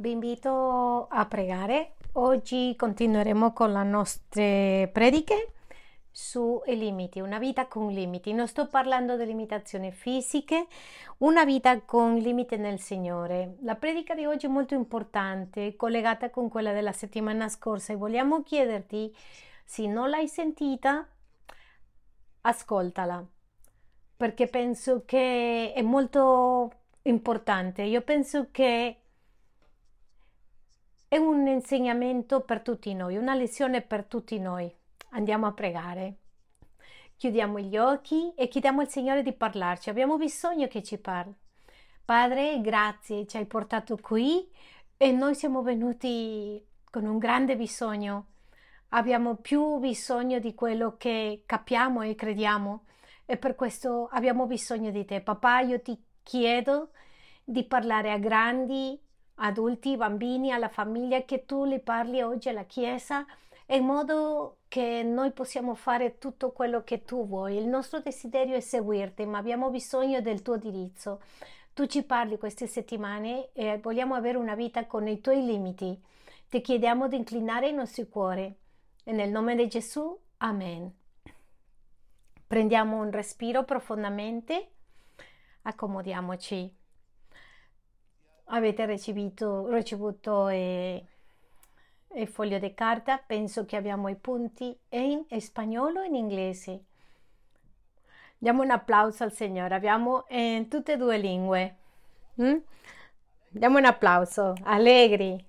Vi invito a pregare. Oggi continueremo con le nostre prediche sui limiti, una vita con limiti. Non sto parlando di limitazioni fisiche, una vita con limiti nel Signore. La predica di oggi è molto importante, collegata con quella della settimana scorsa e vogliamo chiederti, se non l'hai sentita, ascoltala, perché penso che è molto importante. Io penso che è un insegnamento per tutti noi, una lezione per tutti noi. Andiamo a pregare. Chiudiamo gli occhi e chiediamo al Signore di parlarci. Abbiamo bisogno che ci parli. Padre, grazie, ci hai portato qui e noi siamo venuti con un grande bisogno. Abbiamo più bisogno di quello che capiamo e crediamo e per questo abbiamo bisogno di te. Papà, io ti chiedo di parlare a grandi adulti, bambini, alla famiglia, che tu li parli oggi alla Chiesa in modo che noi possiamo fare tutto quello che tu vuoi. Il nostro desiderio è seguirti, ma abbiamo bisogno del tuo diritto. Tu ci parli queste settimane e vogliamo avere una vita con i tuoi limiti. Ti chiediamo di inclinare i nostri cuori. E nel nome di Gesù, Amen. Prendiamo un respiro profondamente, accomodiamoci avete ricevuto, ricevuto eh, il foglio di carta, penso che abbiamo i punti in spagnolo e in inglese. Diamo un applauso al Signore, abbiamo in tutte e due lingue. Mm? Diamo un applauso, allegri.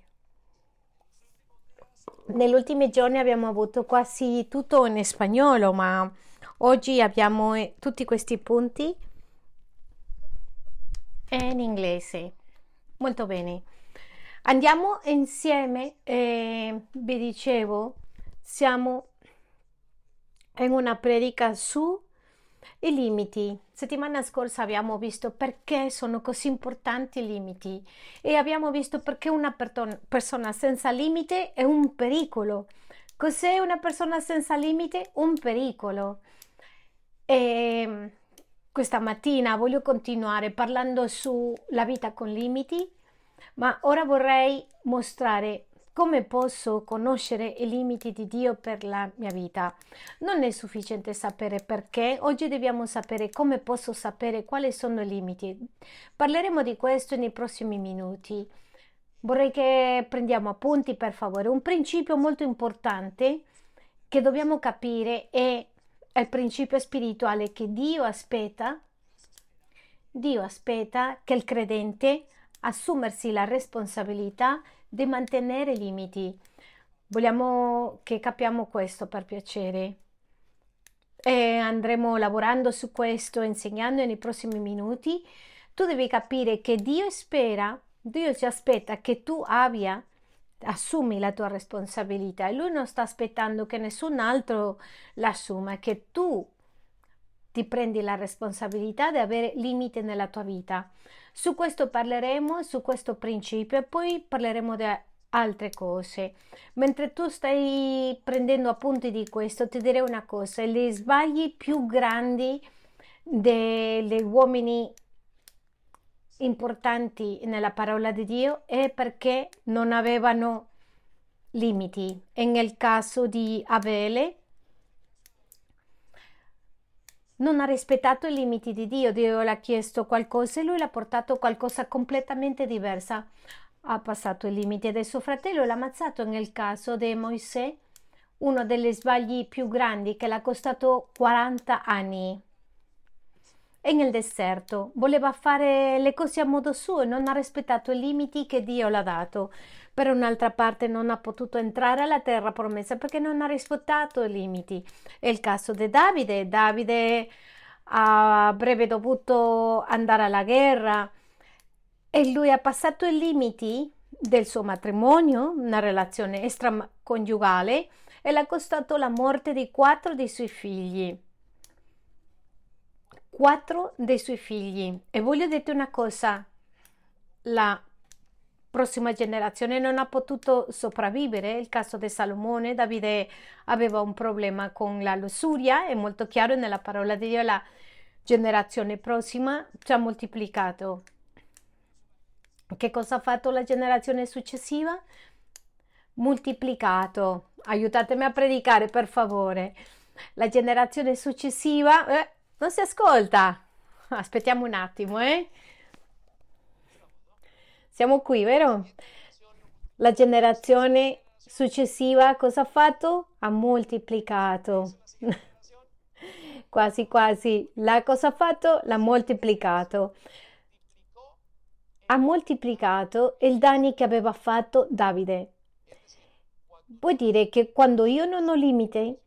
Negli ultimi giorni abbiamo avuto quasi tutto in spagnolo, ma oggi abbiamo eh, tutti questi punti in inglese. Molto bene. Andiamo insieme, eh, vi dicevo, siamo in una predica su i limiti. Settimana scorsa abbiamo visto perché sono così importanti i limiti e abbiamo visto perché una per- persona senza limite è un pericolo. Cos'è una persona senza limite? Un pericolo. E questa mattina voglio continuare parlando sulla vita con limiti, ma ora vorrei mostrare come posso conoscere i limiti di Dio per la mia vita. Non è sufficiente sapere perché, oggi dobbiamo sapere come posso sapere quali sono i limiti. Parleremo di questo nei prossimi minuti. Vorrei che prendiamo appunti per favore. Un principio molto importante che dobbiamo capire è è il principio spirituale che Dio aspetta, Dio aspetta che il credente assumersi la responsabilità di mantenere i limiti. Vogliamo che capiamo questo per piacere. E andremo lavorando su questo, insegnando nei prossimi minuti. Tu devi capire che Dio spera, Dio ci aspetta che tu abbia assumi la tua responsabilità e lui non sta aspettando che nessun altro l'assuma, che tu ti prendi la responsabilità di avere limiti nella tua vita. Su questo parleremo, su questo principio e poi parleremo di altre cose. Mentre tu stai prendendo appunti di questo, ti direi una cosa, gli sbagli più grandi degli uomini importanti nella parola di Dio è perché non avevano limiti. Nel caso di Abele non ha rispettato i limiti di Dio. Dio le ha chiesto qualcosa e lui l'ha portato qualcosa completamente diversa. Ha passato i limiti del suo fratello e l'ha ammazzato nel caso di Moisè, uno degli sbagli più grandi che l'ha costato 40 anni e nel deserto. Voleva fare le cose a modo suo e non ha rispettato i limiti che Dio l'ha dato. Per un'altra parte non ha potuto entrare alla terra promessa perché non ha rispettato i limiti. È il caso di Davide. Davide avrebbe dovuto andare alla guerra e lui ha passato i limiti del suo matrimonio, una relazione extraconiugale, e l'ha costato la morte di quattro dei suoi figli quattro dei suoi figli. E voglio dirti una cosa, la prossima generazione non ha potuto sopravvivere. Il caso di Salomone, Davide aveva un problema con la lussuria, è molto chiaro nella parola di Dio, la generazione prossima ci ha moltiplicato. Che cosa ha fatto la generazione successiva? Moltiplicato. Aiutatemi a predicare, per favore. La generazione successiva eh, non si ascolta. Aspettiamo un attimo, eh? Siamo qui, vero? La generazione successiva cosa ha fatto? Ha moltiplicato. quasi quasi. La cosa ha fatto? L'ha moltiplicato. Ha moltiplicato il danni che aveva fatto Davide. Vuol dire che quando io non ho limite,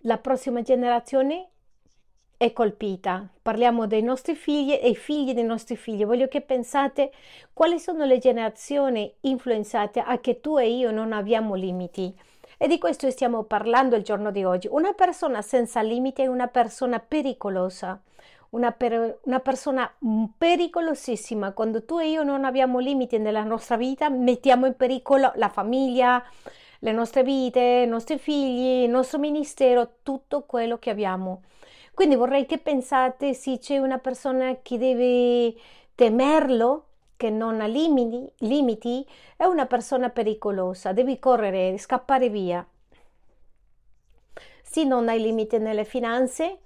la prossima generazione è colpita. Parliamo dei nostri figli e i figli dei nostri figli. Voglio che pensate quali sono le generazioni influenzate a che tu e io non abbiamo limiti. E di questo stiamo parlando il giorno di oggi. Una persona senza limiti è una persona pericolosa, una, per, una persona pericolosissima. Quando tu e io non abbiamo limiti nella nostra vita, mettiamo in pericolo la famiglia, le nostre vite, i nostri figli, il nostro ministero, tutto quello che abbiamo. Quindi vorrei che pensate se c'è una persona che deve temerlo, che non ha limiti, limiti, è una persona pericolosa, devi correre, scappare via. Se non hai limiti nelle finanze,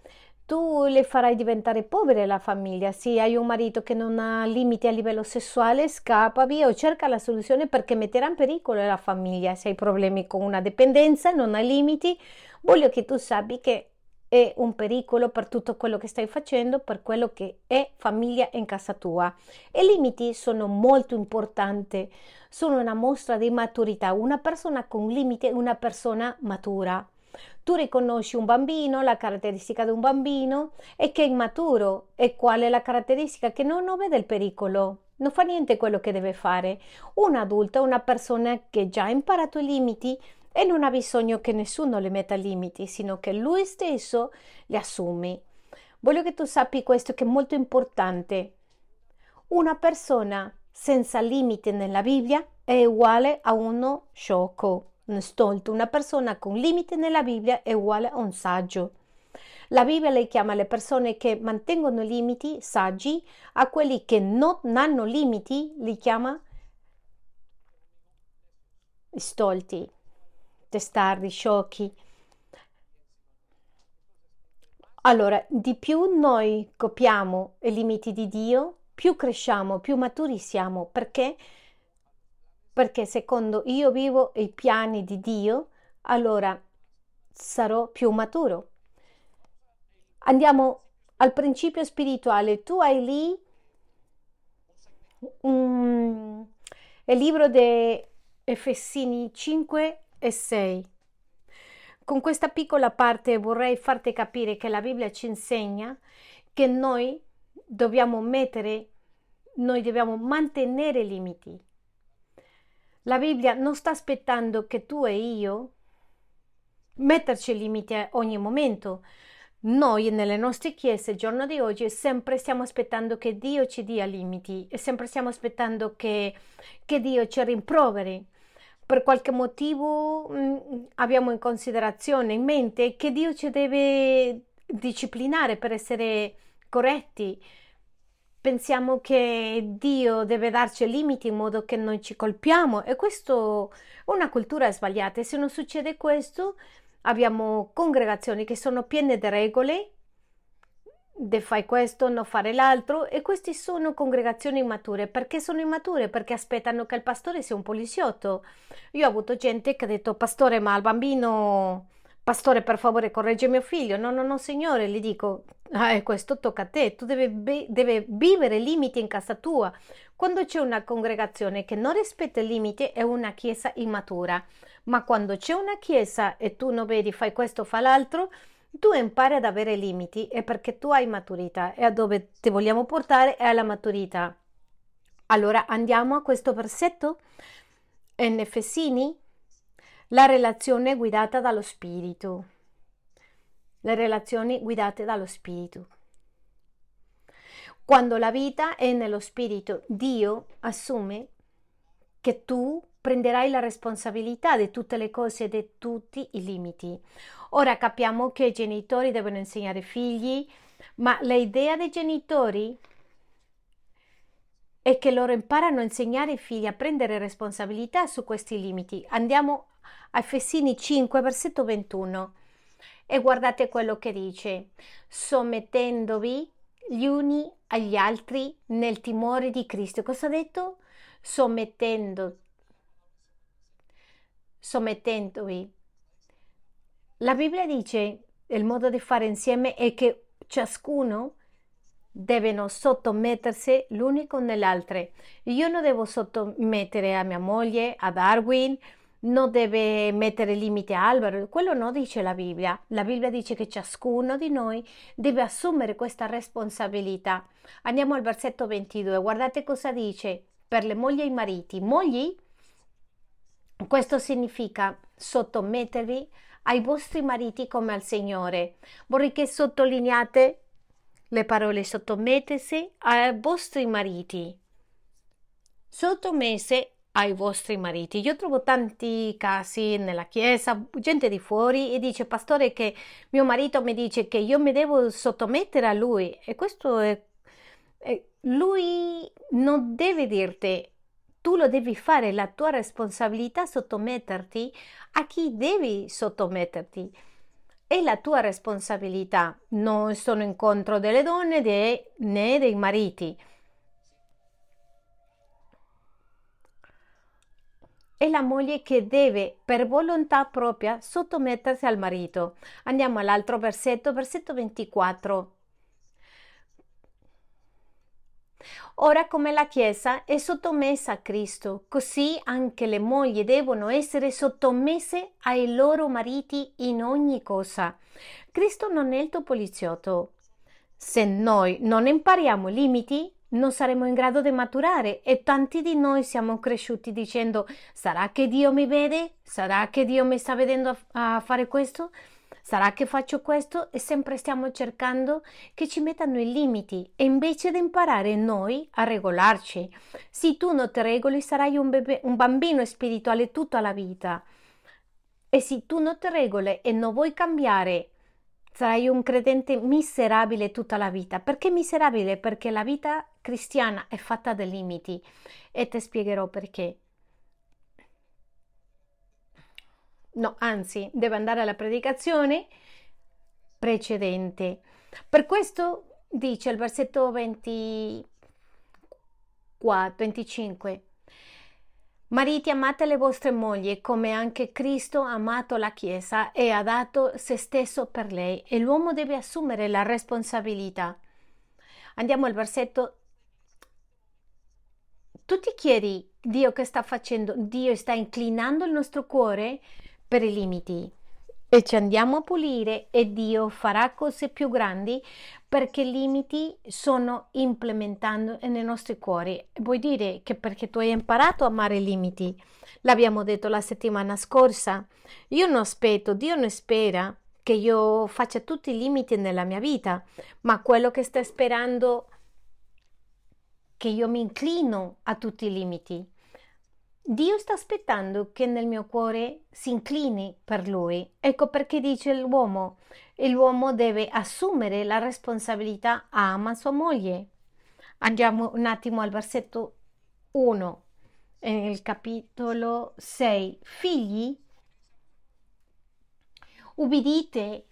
tu le farai diventare povere la famiglia. Se hai un marito che non ha limiti a livello sessuale, scappa via o cerca la soluzione perché metterà in pericolo la famiglia. Se hai problemi con una dipendenza, non hai limiti, voglio che tu sappi che è un pericolo per tutto quello che stai facendo, per quello che è famiglia in casa tua. I limiti sono molto importanti, sono una mostra di maturità. Una persona con limiti è una persona matura. Tu riconosci un bambino, la caratteristica di un bambino e che è immaturo e qual è la caratteristica che non, vede il pericolo, non fa niente quello che deve fare. Un adulto è una persona che già ha imparato i limiti e non ha bisogno che nessuno le metta limiti, sino che lui stesso li assume. Voglio che tu sappi questo che è molto importante. Una persona senza limiti nella Bibbia è uguale a uno sciocco, un stolto. Una persona con limiti nella Bibbia è uguale a un saggio. La Bibbia le chiama le persone che mantengono limiti saggi, a quelli che non hanno limiti li chiama stolti testardi, sciocchi. Allora, di più noi copiamo i limiti di Dio, più cresciamo, più maturi siamo. Perché? Perché secondo io vivo i piani di Dio, allora sarò più maturo. Andiamo al principio spirituale. Tu hai lì um, il libro di Efesini 5 e 6. Con questa piccola parte vorrei farti capire che la Bibbia ci insegna che noi dobbiamo mettere, noi dobbiamo mantenere limiti. La Bibbia non sta aspettando che tu e io metterci limiti a ogni momento. Noi nelle nostre chiese il giorno di oggi sempre stiamo aspettando che Dio ci dia limiti e sempre stiamo aspettando che, che Dio ci rimproveri per qualche motivo mh, mm, abbiamo in considerazione, in mente che Dio ci deve disciplinare per essere corretti. Pensiamo che Dio deve darci limiti in modo che non ci colpiamo e questo è una cultura sbagliata e se non succede questo abbiamo congregazioni che sono piene di regole de fai questo, non fare l'altro e queste sono congregazioni immature. Perché sono immature? Perché aspettano che il pastore sia un poliziotto. Io ho avuto gente che ha detto pastore ma il bambino, pastore per favore corregge mio figlio. No, no, no signore, gli dico, ah, questo tocca a te, tu devi, devi vivere limiti in casa tua. Quando c'è una congregazione che non rispetta i limiti è una chiesa immatura, ma quando c'è una chiesa e tu non vedi fai questo, fa l'altro, tu impari ad avere limiti è perché tu hai maturità e a dove ti vogliamo portare è alla maturità. Allora andiamo a questo versetto in Efesini, la relazione guidata dallo Spirito. Le relazioni guidate dallo Spirito. Quando la vita è nello Spirito, Dio assume che tu prenderai la responsabilità di tutte le cose e di tutti i limiti. Ora capiamo che i genitori devono insegnare ai figli, ma l'idea dei genitori e che loro imparano a insegnare ai figli a prendere responsabilità su questi limiti. Andiamo a Efesini 5, versetto 21 e guardate quello che dice, sommettendovi gli uni agli altri nel timore di Cristo. Cosa ha detto? Sommettendo, sommettendovi. La Bibbia dice il modo di fare insieme è che ciascuno devono sottomettersi l'uno con l'altro. Io non devo sottomettere a mia moglie, a Darwin, non deve mettere limite a Albero, quello non dice la Bibbia. La Bibbia dice che ciascuno di noi deve assumere questa responsabilità. Andiamo al versetto 22, guardate cosa dice per le mogli e i mariti. Mogli, questo significa sottomettervi ai vostri mariti come al Signore. Vorrei che sottolineate le parole sottomettesi ai vostri mariti. Sottomesse ai vostri mariti. Io trovo tanti casi nella chiesa, gente di fuori e dice pastore che mio marito mi dice che io mi devo sottomettere a lui e questo è, è lui non deve dirti tu lo devi fare, la tua responsabilità sottometterti a chi devi sottometterti. È la tua responsabilità, non sono in contro delle donne né dei mariti. È la moglie che deve per volontà propria sottomettersi al marito. Andiamo all'altro versetto, versetto 24. Ora come la Chiesa è sottomessa a Cristo, così anche le mogli devono essere sottomesse ai loro mariti in ogni cosa. Cristo non è il tuo poliziotto. Se noi non impariamo i limiti, non saremo in grado di maturare e tanti di noi siamo cresciuti dicendo sarà che Dio mi vede? Sarà che Dio mi sta vedendo a, fare questo? Sarà che faccio questo e sempre stiamo cercando che ci mettano i limiti e invece di imparare noi a regolarci. Se tu non ti regoli sarai un, bebe, un bambino spirituale tutta la vita. E se tu non ti regoli e non vuoi cambiare, sarai un credente miserabile tutta la vita. Perché miserabile? Perché la vita cristiana è fatta di limiti e ti spiegherò perché. No, anzi, deve andare alla predicazione precedente. Per questo dice il versetto 24, 25. Mariti, amate le vostre mogli come anche Cristo ha amato la Chiesa e ha dato se stesso per lei e l'uomo deve assumere la responsabilità. Andiamo al versetto. Tu ti chiedi Dio che sta facendo? Dio sta inclinando il nostro cuore per i limiti e ci andiamo a pulire e Dio farà cose più grandi perché i limiti sono implementando nei nostri cuori. Vuoi dire che perché tu hai imparato a amare i limiti? L'abbiamo detto la settimana scorsa. Io non aspetto, Dio non spera che io faccia tutti i limiti nella mia vita, ma quello che sta sperando che io mi inclino a tutti i limiti. Dio sta aspettando che nel mio cuore si inclini per Lui. Ecco perché dice l'uomo, l'uomo deve assumere la responsabilità, ama sua moglie. Andiamo un attimo al versetto 1, nel capitolo 6. Figli, ubbidite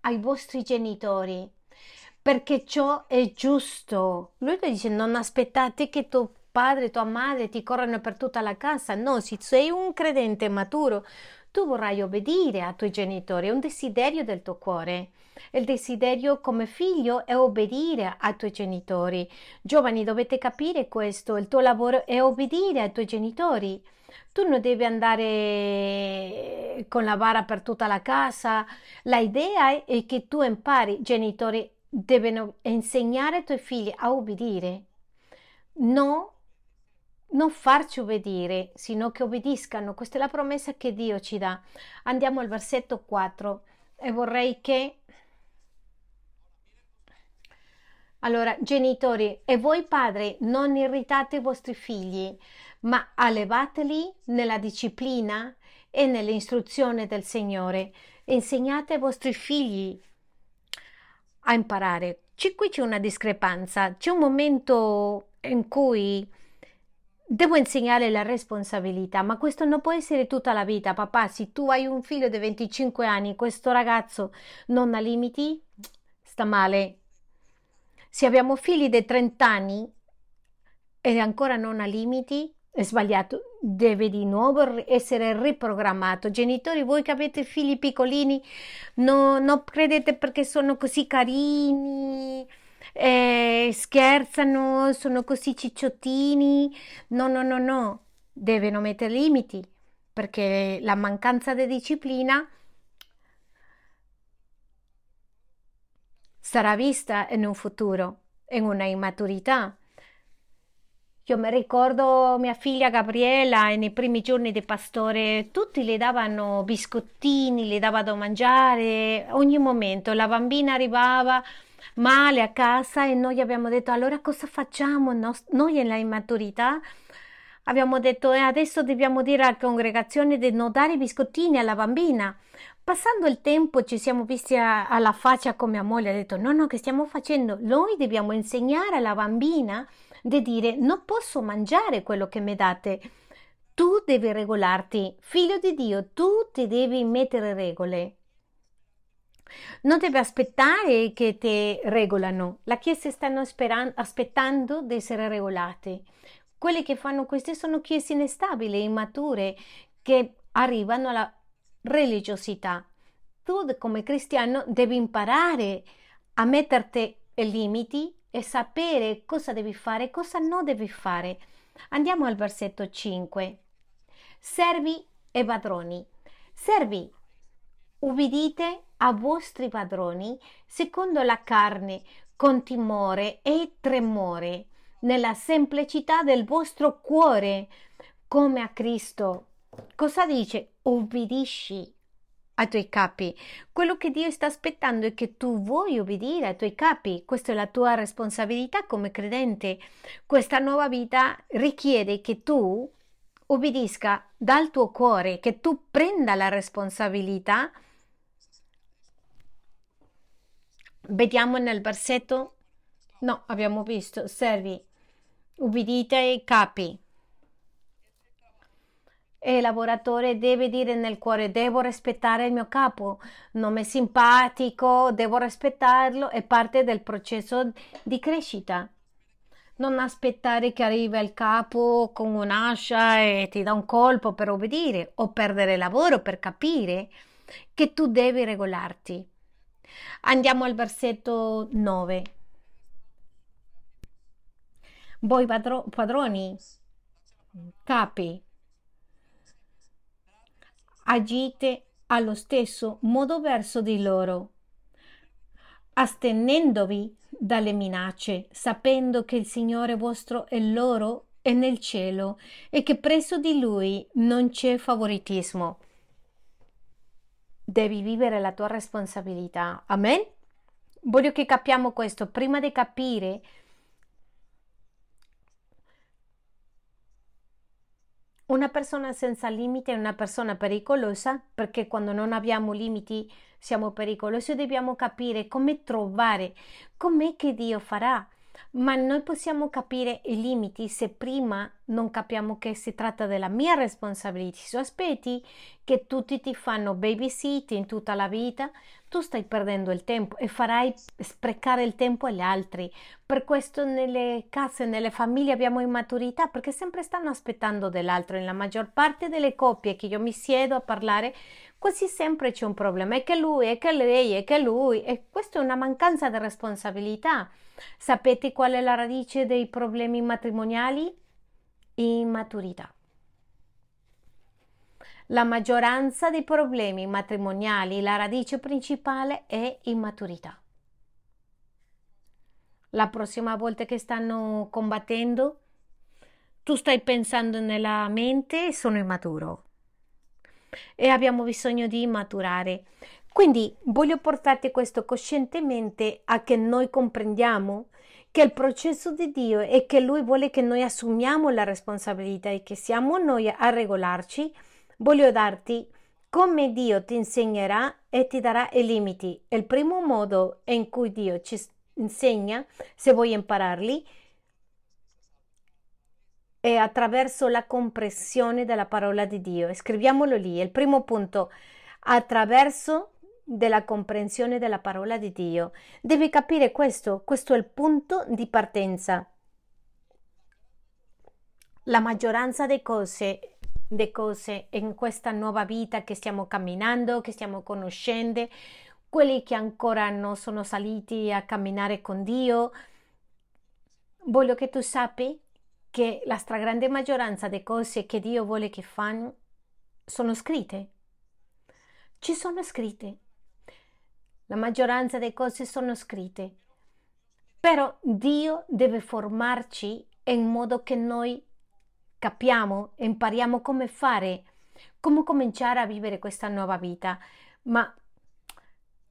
ai vostri genitori, perché ciò è giusto. Lui dice, non aspettate che tu padre tua madre ti corrono per tutta la casa. No, se sei un credente maturo, tu vorrai obbedire ai tuoi genitori, è un desiderio del tuo cuore. Il desiderio come figlio è obbedire ai tuoi genitori. Giovani, dovete capire questo, il tuo lavoro è obbedire ai tuoi genitori. Tu non devi andare con la vara per tutta la casa. L'idea è che tu impari, i genitori devono insegnare ai tuoi figli a obbedire. No non farci obbedire, sino che obbediscano. Questa è la promessa che Dio ci dà. Andiamo al versetto 4 e vorrei che... Allora, genitori, e voi padri, non irritate i vostri figli, ma allevateli nella disciplina e nell'istruzione del Signore. Insegnate ai vostri figli a imparare c'è, qui c'è una discrepanza, c'è un momento in cui devo insegnare la responsabilità, ma questo non può essere tutta la vita, papà. Se tu hai un figlio di 25 anni, questo ragazzo non ha limiti, sta male. Se abbiamo figli di 30 anni e ancora non ha limiti, è sbagliato, deve di nuovo essere riprogrammato. Genitori, voi che avete figli piccolini, no, non credete perché sono così carini, eh, scherzano, sono così cicciottini. No, no, no, no, devono mettere limiti perché la mancanza di disciplina sarà vista in un futuro, in una immaturità. Io mi ricordo mia figlia Gabriella nei primi giorni di pastore, tutti le davano biscottini, le davano da mangiare, ogni momento la bambina arrivava male a casa e noi abbiamo detto allora cosa facciamo? Noi nella immaturità abbiamo detto e adesso dobbiamo dire alla congregazione di non dare biscottini alla bambina. Passando il tempo ci siamo visti a, alla faccia con mia moglie, ha detto no, no, che stiamo facendo? Noi dobbiamo insegnare alla bambina di dire non posso mangiare quello che mi date. Tu devi regolarti, figlio di Dio, tu ti devi mettere regole. Non devi aspettare che ti regolano. La Chiesa stanno aspettando di essere regolate. Quelle che fanno queste sono chiese instabili, immature, che arrivano alla religiosità. Tu come cristiano devi imparare a metterti limiti e sapere cosa devi fare e cosa non devi fare. Andiamo al versetto 5. Servi e padroni. Servi, ubbidite a vostri padroni secondo la carne, con timore e tremore, nella semplicità del vostro cuore, come a Cristo. Cosa dice? Ubbidisci ai tuoi capi. Quello che Dio sta aspettando è che tu vuoi obbedire ai tuoi capi. Questa è la tua responsabilità come credente. Questa nuova vita richiede che tu obbedisca dal tuo cuore, che tu prenda la responsabilità. Vediamo nel versetto. No, abbiamo visto, servi, ubbidite ai capi e il lavoratore deve dire nel cuore devo rispettare il mio capo, non è simpatico, devo rispettarlo, è parte del processo di crescita. Non aspettare che arrivi il capo con un'ascia e ti dà un colpo per obbedire o perdere lavoro per capire che tu devi regolarti. Andiamo al versetto 9. Voi padroni, capi, agite allo stesso modo verso di loro, astenendovi dalle minacce, sapendo che il Signore vostro è loro e nel cielo e che presso di Lui non c'è favoritismo. Devi vivere la tua responsabilità. Amen? Voglio che capiamo questo. Prima di capire Una persona senza limiti è una persona pericolosa perché quando non abbiamo limiti siamo pericolosi. Dobbiamo capire come trovare, com'è che Dio farà ma noi possiamo capire i limiti se prima non capiamo che si tratta della mia responsabilità. Se aspetti che tutti ti fanno babysit in tutta la vita, tu stai perdendo il tempo e farai sprecare il tempo agli altri. Per questo nelle case, nelle famiglie abbiamo immaturità perché sempre stanno aspettando dell'altro. Nella maggior parte delle coppie che io mi siedo a parlare, quasi sempre c'è un problema. È che lui, è che lei, è che lui. E questa è una mancanza di responsabilità. Sapete qual è la radice dei problemi matrimoniali? Immaturità. La maggioranza dei problemi matrimoniali, la radice principale è immaturità. La prossima volta che stanno combattendo, tu stai pensando nella mente sono immaturo e abbiamo bisogno di maturare. Quindi voglio portarti questo coscientemente a che noi comprendiamo che il processo di Dio è che Lui vuole che noi assumiamo la responsabilità e che siamo noi a regolarci. Voglio darti come Dio ti insegnerà e ti darà i limiti. Il primo modo in cui Dio ci, insegna, se vuoi impararli, è attraverso la comprensione della parola di Dio. Scriviamolo lì. Il primo punto, attraverso della comprensione della parola di Dio. Devi capire questo, questo è il punto di partenza. La maggioranza delle cose, delle cose in questa nuova vita che stiamo camminando, che stiamo conoscendo, quelli che ancora non sono saliti a camminare con Dio, voglio che tu sappi che la stragrande maggioranza delle cose che Dio vuole che fanno sono scritte. Ci sono scritte. La maggioranza delle cose sono scritte. Però Dio deve formarci in modo che noi capiamo impariamo come fare, come cominciare a vivere questa nuova vita. Ma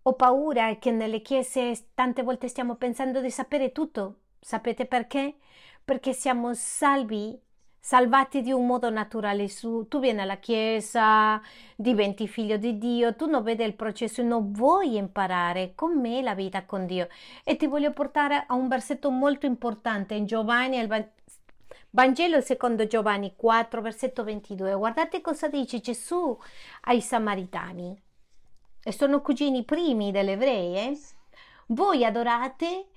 ho paura che nelle chiese tante volte stiamo pensando di sapere tutto. Sapete perché? Perché siamo salvi, salvati di un modo naturale. Su, tu vieni alla chiesa, diventi figlio di Dio, tu non vedi il processo, non vuoi imparare com'è la vita con Dio. E ti voglio portare a un versetto molto importante in Giovanni, il Vangelo secondo Giovanni 4, versetto 22. Guardate cosa dice Gesù ai Samaritani. E sono cugini primi delle ebrei. Voi adorate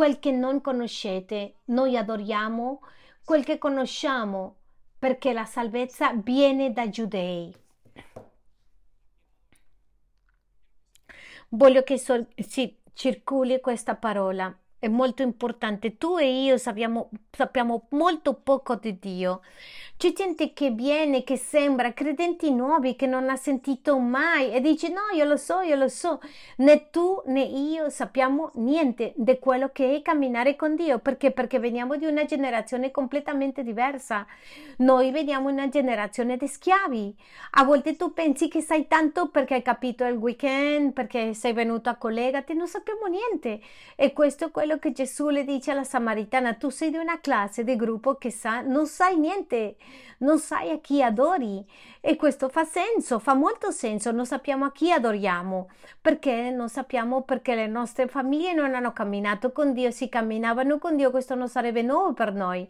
quel che non conoscete, noi adoriamo quel che conosciamo, perché la salvezza viene dai giudei. Voglio che so- si circoli questa parola è molto importante. Tu e io sappiamo, sappiamo, molto poco di Dio. C'è gente che viene, che sembra credenti nuovi, che non ha sentito mai e dice no, io lo so, io lo so. Né tu né io sappiamo niente di quello che è camminare con Dio. Perché? Perché veniamo di una generazione completamente diversa. Noi veniamo una generazione di schiavi. A volte tu pensi che sai tanto perché hai capito il weekend, perché sei venuto a collegati, non sappiamo niente. E questo è quello che Gesù le dice alla Samaritana, tu sei di una classe, di gruppo che sa, non sai niente, non sai a chi adori. E questo fa senso, fa molto senso, non sappiamo a chi adoriamo, perché non sappiamo perché le nostre famiglie non hanno camminato con Dio, si camminavano con Dio, questo non sarebbe nuovo per noi.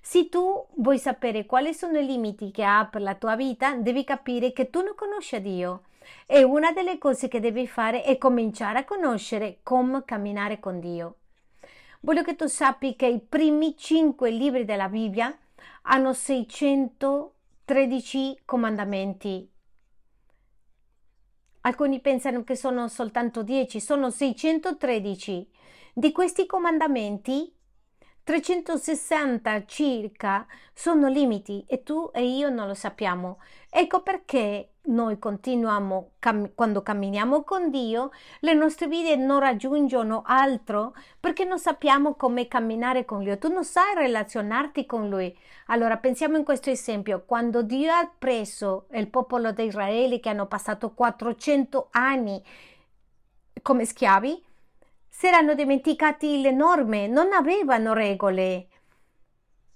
Se tu vuoi sapere quali sono i limiti che ha per la tua vita, devi capire che tu non conosci Dio. E una delle cose che devi fare è cominciare a conoscere come camminare con Dio. Voglio che tu sappi che i primi cinque libri della Bibbia hanno 613 comandamenti. Alcuni pensano che sono soltanto 10, sono 613. Di questi comandamenti 360 circa sono limiti e tu e io non lo sappiamo. Ecco perché noi continuiamo, cam- quando camminiamo con Dio, le nostre vite non raggiungono altro perché non sappiamo come camminare con Lui. Tu non sai relazionarti con Lui. Allora pensiamo in questo esempio, quando Dio ha preso il popolo di Israele che hanno passato 400 anni come schiavi, si erano dimenticati le norme, non avevano regole.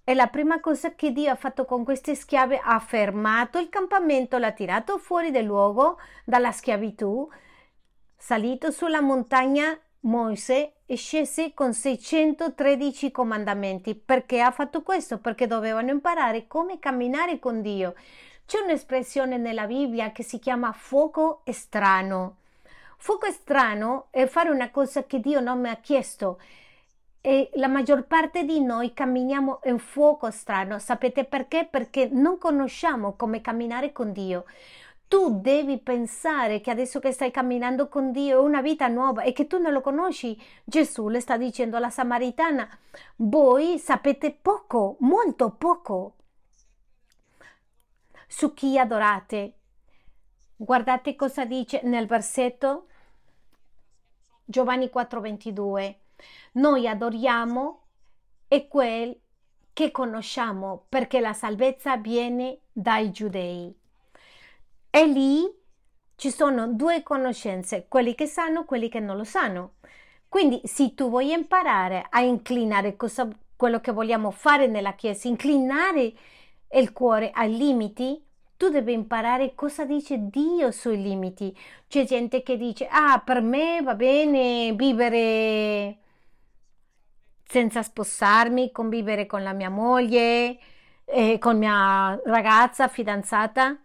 E la prima cosa che Dio ha fatto con queste schiave ha fermato il campamento, l'ha tirato fuori del luogo dalla schiavitù, salito sulla montagna Mosè e scese con 613 comandamenti. Perché ha fatto questo? Perché dovevano imparare come camminare con Dio. C'è un'espressione nella Bibbia che si chiama fuoco strano. Fuoco strano è fare una cosa che Dio non mi ha chiesto. E la maggior parte di noi camminiamo in fuoco strano. Sapete perché? Perché non conosciamo come camminare con Dio. Tu devi pensare che adesso che stai camminando con Dio è una vita nuova e che tu non lo conosci. Gesù le sta dicendo alla Samaritana, voi sapete poco, molto poco su chi adorate. Guardate cosa dice nel versetto Giovanni 4:22. Noi adoriamo e quel che conosciamo perché la salvezza viene dai giudei. E lì ci sono due conoscenze, quelli che sanno e quelli che non lo sanno. Quindi se tu vuoi imparare a inclinare cosa, quello che vogliamo fare nella Chiesa, inclinare il cuore ai limiti, tu devi imparare cosa dice Dio sui limiti. C'è gente che dice, ah, per me va bene vivere senza sposarmi, convivere con la mia moglie, eh, con mia ragazza, fidanzata.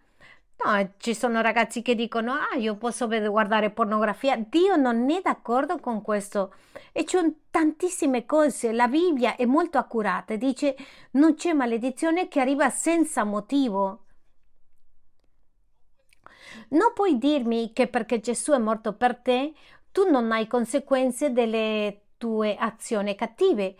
No, ci sono ragazzi che dicono, ah, io posso guardare pornografia. Dio non è d'accordo con questo. E c'è tantissime cose. La Bibbia è molto accurata. Dice, non c'è maledizione che arriva senza motivo. Non puoi dirmi che perché Gesù è morto per te, tu non hai conseguenze delle tue azioni cattive.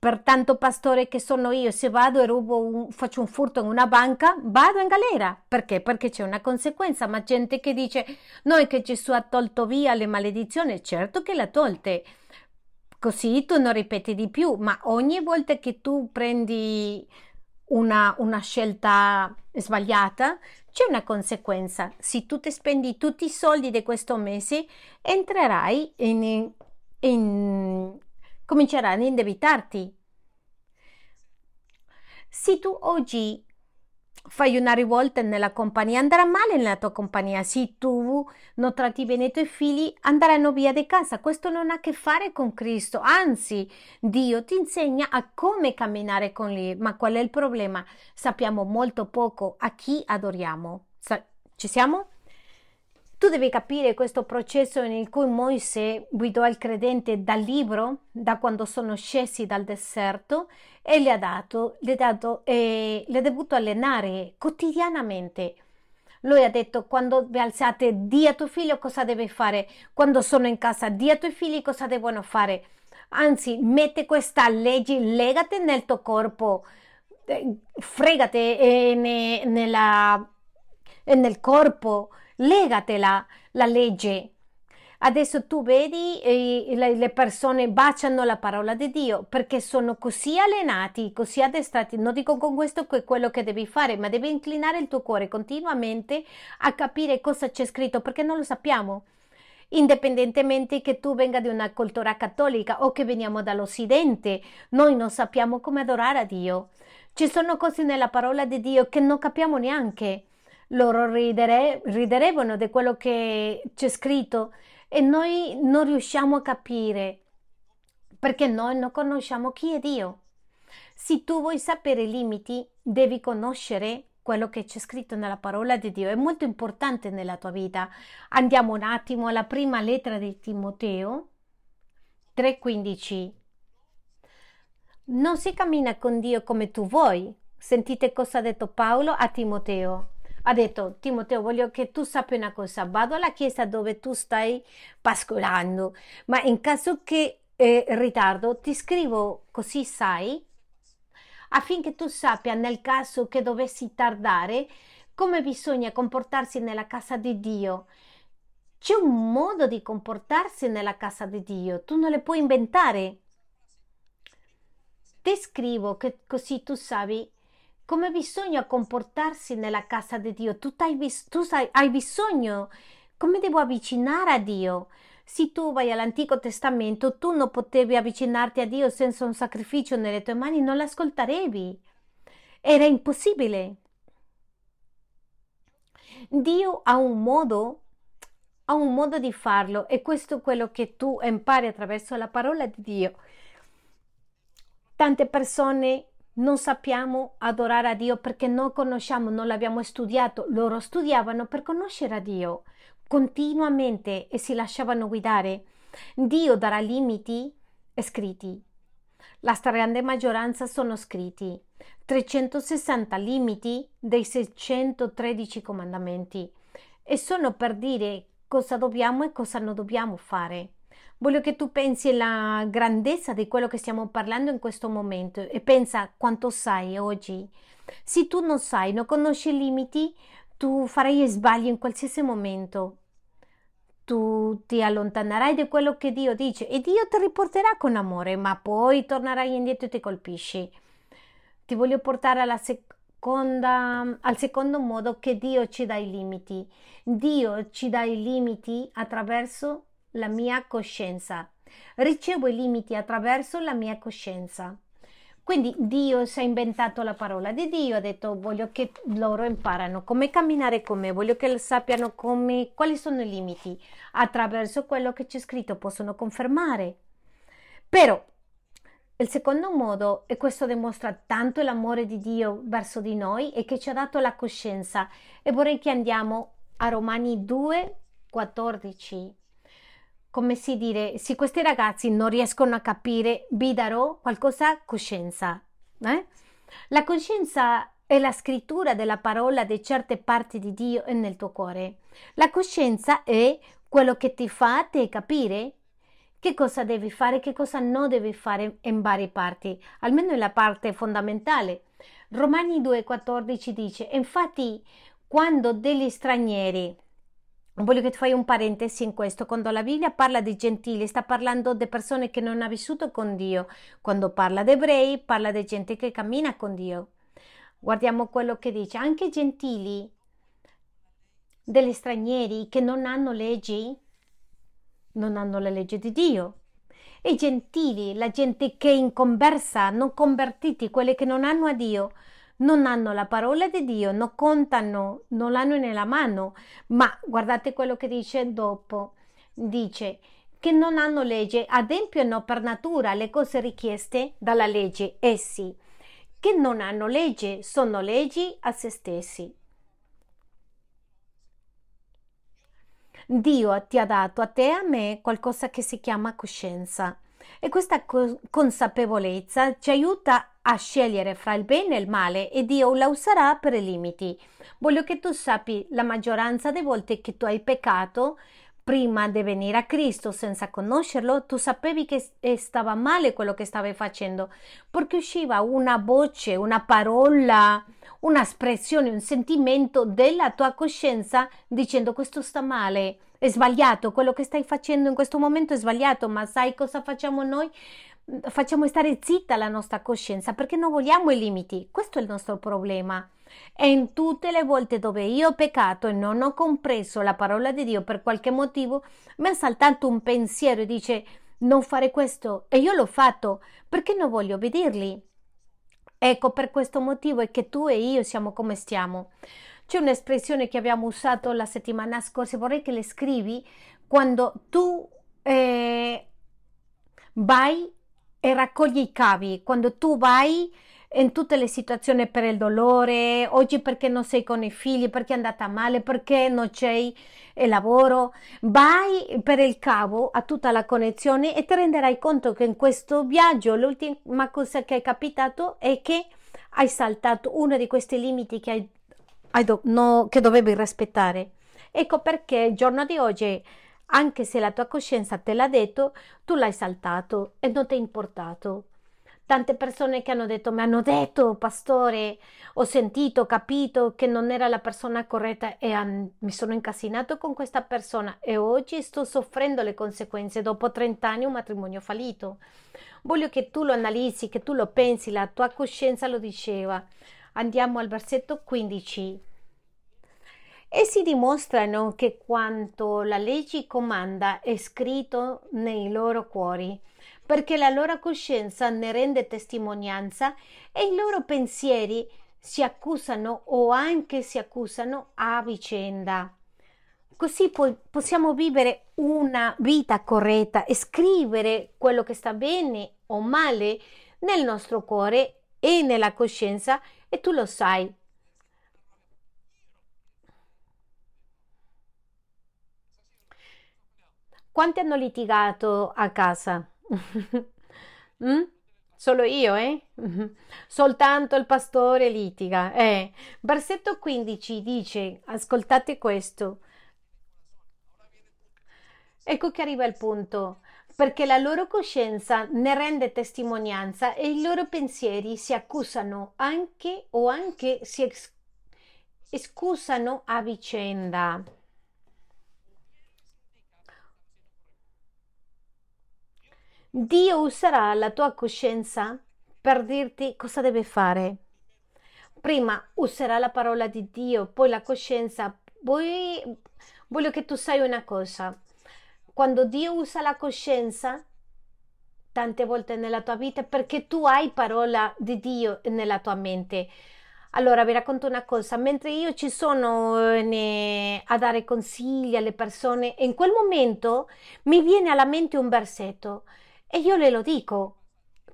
Pertanto, pastore, che sono io, se vado e un, faccio un furto in una banca, vado in galera. Perché? Perché c'è una conseguenza. Ma gente che dice: Noi che Gesù ha tolto via le maledizioni, certo che le ha tolte. Così tu non ripeti di più, ma ogni volta che tu prendi una, una scelta sbagliata, c'è una conseguenza. Se tu ti spendi tutti i soldi di questo mese, entrerai in, in comincerai ad indebitarti. Se tu oggi fai una rivolta nella compagnia, andrà male nella tua compagnia. Se tu non tratti bene i tuoi figli, andranno via di casa. Questo non ha a che fare con Cristo, anzi, Dio ti insegna a come camminare con Lui. Ma qual è il problema? Sappiamo molto poco a chi adoriamo. Ci siamo? Tu devi capire questo processo in cui Mosè guidò il credente dal libro, da quando sono scesi dal deserto, e le ha dato, le ha dato e le ha dovuto allenare quotidianamente. Lui ha detto quando vi alzate, di a tuo figlio cosa deve fare, quando sono in casa, di a tuoi figli cosa devono fare. Anzi, mette questa legge, legate nel tuo corpo, eh, fregate eh, ne, nella, eh, nel corpo legatela la legge. Adesso tu vedi eh, le persone baciano la parola di Dio perché sono così allenati, così addestrati. Non dico con questo che è quello che devi fare, ma devi inclinare il tuo cuore continuamente a capire cosa c'è scritto perché non lo sappiamo. Indipendentemente che tu venga di una cultura cattolica o che veniamo dall'Occidente, noi non sappiamo come adorare a Dio. Ci sono cose nella parola di Dio che non capiamo neanche loro ridere, riderevano di quello che c'è scritto e noi non riusciamo a capire perché noi non conosciamo chi è Dio. Se tu vuoi sapere i limiti, devi conoscere quello che c'è scritto nella parola di Dio. È molto importante nella tua vita. Andiamo un attimo alla prima lettera di Timoteo 3:15. Non si cammina con Dio come tu vuoi. Sentite cosa ha detto Paolo a Timoteo ha detto Timoteo voglio che tu sappia una cosa. Vado alla chiesa dove tu stai pascolando ma in caso che eh, ritardo ti scrivo così sai affinché tu sappia nel caso che dovessi tardare come bisogna comportarsi nella casa di Dio. C'è un modo di comportarsi nella casa di Dio. Tu non le puoi inventare. Ti scrivo che così tu sai come bisogna comportarsi nella casa di Dio. Tu, bis- tu sai, hai bisogno, come devo avvicinare a Dio. Se tu vai all'Antico Testamento, tu non potevi avvicinarti a Dio senza un sacrificio nelle tue mani, non l'ascoltarevi. Era impossibile. Dio ha un modo, ha un modo di farlo e questo è quello che tu impari attraverso la parola di Dio. Tante persone non sappiamo adorare a Dio perché non conosciamo, non l'abbiamo studiato. Loro studiavano per conoscere a Dio continuamente e si lasciavano guidare. Dio darà limiti scritti. La stragrande maggioranza sono scritti. 360 limiti dei 613 comandamenti e sono per dire cosa dobbiamo e cosa non dobbiamo fare. Voglio che tu pensi alla grandezza di quello che stiamo parlando in questo momento e pensa quanto sai oggi. Se tu non sai, non conosci i limiti, tu farai sbagli in qualsiasi momento. Tu ti allontanerai da quello che Dio dice e Dio ti riporterà con amore, ma poi tornerai indietro e ti colpisci. Ti voglio portare alla seconda, al secondo modo che Dio ci dà i limiti. Dio ci dà i limiti attraverso la mia coscienza. Ricevo i limiti attraverso la mia coscienza. Quindi Dio si è inventato la parola di Dio, ha detto voglio che loro imparano come camminare con me, voglio che sappiano come, quali sono i limiti. Attraverso quello che c'è scritto possono confermare. Però Il secondo modo, e questo dimostra tanto l'amore di Dio verso di noi, è che ci ha dato la coscienza. E vorrei che andiamo a Romani 2, 14. Come si dire, se questi ragazzi non riescono a capire, vi darò qualcosa coscienza. Eh? La coscienza è la scrittura della parola di certe parti di Dio nel tuo cuore. La coscienza è quello che ti fa te capire che cosa devi fare, che cosa non devi fare in varie parti, almeno nella parte fondamentale. Romani 2,14 dice: Infatti, quando degli stranieri, voglio che tu fai un parentesi in questo, quando la Bibbia parla di gentili, sta parlando di persone che non hanno vissuto con Dio, quando parla di ebrei, parla di gente che cammina con Dio. Guardiamo quello che dice: anche gentili degli stranieri che non hanno leggi non hanno la legge di Dio. I gentili, la gente che in conversa, non convertiti, quelli che non hanno a Dio, non hanno la parola di Dio, non contano, non l'hanno nella mano. Ma guardate quello che dice dopo. Dice che non hanno legge, adempiono per natura le cose richieste dalla legge. Essi che non hanno legge sono leggi a se stessi. Dio ti ha dato a te e a me qualcosa che si chiama coscienza e questa co- consapevolezza ci aiuta a scegliere fra il bene e il male e Dio la userà per i limiti. Voglio che tu sappi la maggioranza delle volte che tu hai peccato prima di venire a Cristo senza conoscerlo, tu sapevi che stava male quello che stavi facendo, perché usciva una voce, una parola, un'espressione, un sentimento della tua coscienza dicendo questo sta male, è sbagliato, quello che stai facendo in questo momento è sbagliato, ma sai cosa facciamo noi? Facciamo stare zitta la nostra coscienza perché non vogliamo i limiti. Questo è il nostro problema. E in tutte le volte dove io ho peccato e non ho compreso la parola di Dio per qualche motivo, mi è saltato un pensiero e dice non fare questo e io l'ho fatto perché non voglio obbederli. Ecco, per questo motivo è che tu e io siamo come stiamo. C'è un'espressione che abbiamo usato la settimana scorsa, vorrei che le scrivi quando tu eh, vai e raccogli i cavi, quando tu vai in tutte le situazioni per il dolore, oggi perché non sei con i figli, perché è andata male, perché non c'è il lavoro, vai per il cavo a tutta la connessione e ti renderai conto che in questo viaggio l'ultima cosa che è capitato è che hai saltato uno di questi limiti che, hai, hai do, no, che dovevi rispettare. Ecco perché il giorno di oggi anche se la tua coscienza te l'ha detto, tu l'hai saltato e non ti è importato tante persone che hanno detto, mi hanno detto, pastore, ho sentito, ho capito che non era la persona corretta e an- mi sono incasinato con questa persona e oggi sto soffrendo le conseguenze dopo 30 anni un matrimonio fallito. Voglio che tu lo analizzi, che tu lo pensi, la tua coscienza lo diceva. Andiamo al versetto 15. Essi dimostrano che quanto la legge comanda è scritto nei loro cuori perché la loro coscienza ne rende testimonianza e i loro pensieri si accusano o anche si accusano a vicenda. Così poi possiamo vivere una vita corretta e scrivere quello che sta bene o male nel nostro cuore e nella coscienza e tu lo sai. Quanti hanno litigato a casa? mm? Solo io, eh? Soltanto il pastore litiga. Eh. Versetto 15 dice, ascoltate questo. Ecco che arriva il punto, perché la loro coscienza ne rende testimonianza e i loro pensieri si accusano anche o anche si scusano a vicenda. Dio userà la tua coscienza per dirti cosa deve fare. Prima userà la parola di Dio, poi la coscienza. Poi voglio che tu sai una cosa. Quando Dio usa la coscienza, tante volte nella tua vita, perché tu hai parola di Dio nella tua mente. Allora vi racconto una cosa, mentre io ci sono eh, a dare consigli alle persone, in quel momento mi viene alla mente un versetto e io le lo dico.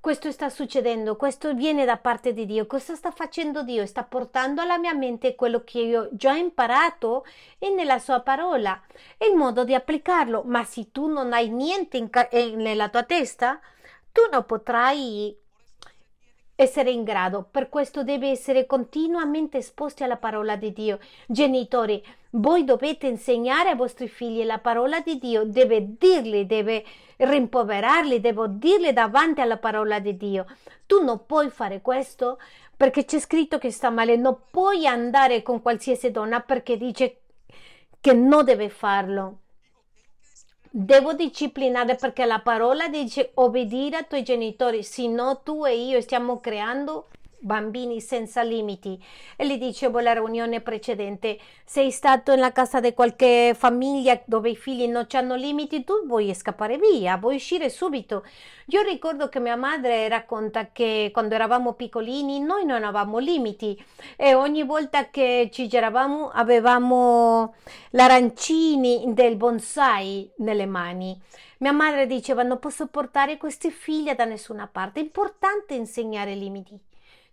questo sta succedendo, questo viene da parte di Dio, cosa sta facendo Dio? Sta portando alla mia mente quello che io già ho imparato e nella sua parola il modo di applicarlo. Ma se tu non hai niente ca- nella tua testa, tu non potrai essere in grado. Per questo deve essere continuamente esposti alla parola di Dio. Genitori, voi dovete insegnare ai vostri figli la parola di Dio, deve dirli, deve rimproverarli, devo dirli davanti alla parola di Dio. Tu non puoi fare questo perché c'è scritto che sta male, non puoi andare con qualsiasi donna perché dice che non deve farlo. Devo disciplinare perché la parola dice obbedire ai tuoi genitori, se no tu e io stiamo creando bambini senza limiti. E gli dicevo alla riunione precedente, sei stato nella casa di qualche famiglia dove i figli non hanno limiti, tu vuoi scappare via, vuoi uscire subito. Io ricordo che mia madre racconta che quando eravamo piccolini noi non avevamo limiti e ogni volta che ci giravamo avevamo l'arancini del bonsai nelle mani. Mia madre diceva non posso portare questi figli da nessuna parte, è importante insegnare limiti.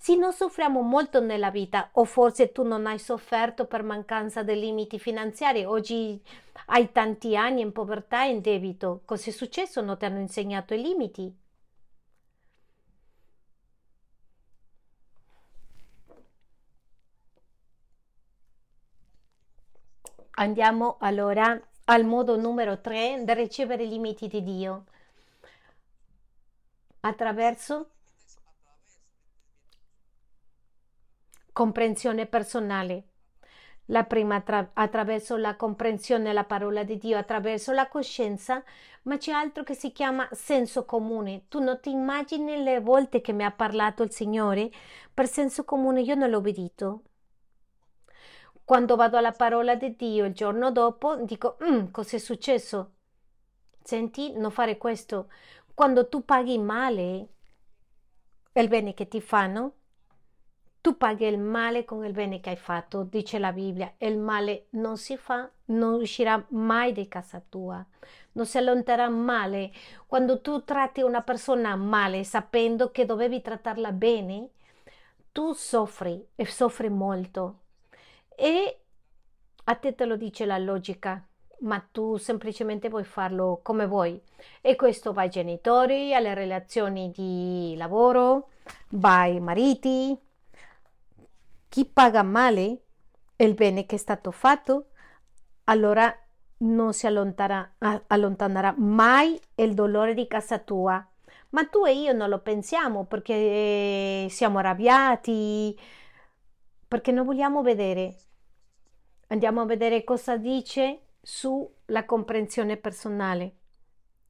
Se non soffriamo molto nella vita, o forse tu non hai sofferto per mancanza di limiti finanziari, oggi hai tanti anni in povertà e in debito, cos'è successo? Non ti hanno insegnato i limiti? Andiamo allora al modo numero 3 di ricevere i limiti di Dio attraverso comprensione personale. La prima attra- attraverso la comprensione della parola di Dio, attraverso la coscienza, ma c'è altro che si chiama senso comune. Tu non ti immagini le volte che mi ha parlato il Signore per senso comune, io non l'ho obbedito. Quando vado alla parola di Dio il giorno dopo, dico, mm, cos'è successo? Senti, non fare questo. Quando tu paghi male il bene che ti fanno, tu paghi il male con il bene che hai fatto, dice la Bibbia. Il male non si fa, non uscirà mai di casa tua, non si allontanerà male. Quando tu tratti una persona male sapendo che dovevi trattarla bene, tu soffri e soffri molto. E a te te lo dice la logica, ma tu semplicemente vuoi farlo come vuoi. E questo va ai genitori, alle relazioni di lavoro, va ai mariti chi paga male il bene che è stato fatto, allora non si allontanerà mai il dolore di casa tua. Ma tu e io non lo pensiamo perché siamo arrabbiati, perché non vogliamo vedere. Andiamo a vedere cosa dice sulla comprensione personale.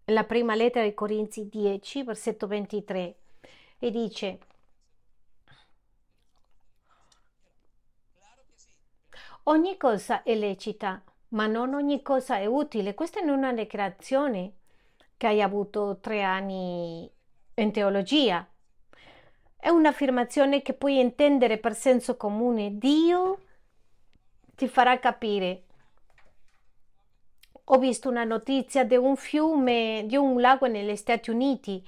La prima lettera ai Corinzi 10, versetto 23, e dice Ogni cosa è lecita, ma non ogni cosa è utile. Questa è una dichiarazione che hai avuto tre anni in teologia. È un'affermazione che puoi intendere per senso comune. Dio ti farà capire. Ho visto una notizia di un fiume, di un lago negli Stati Uniti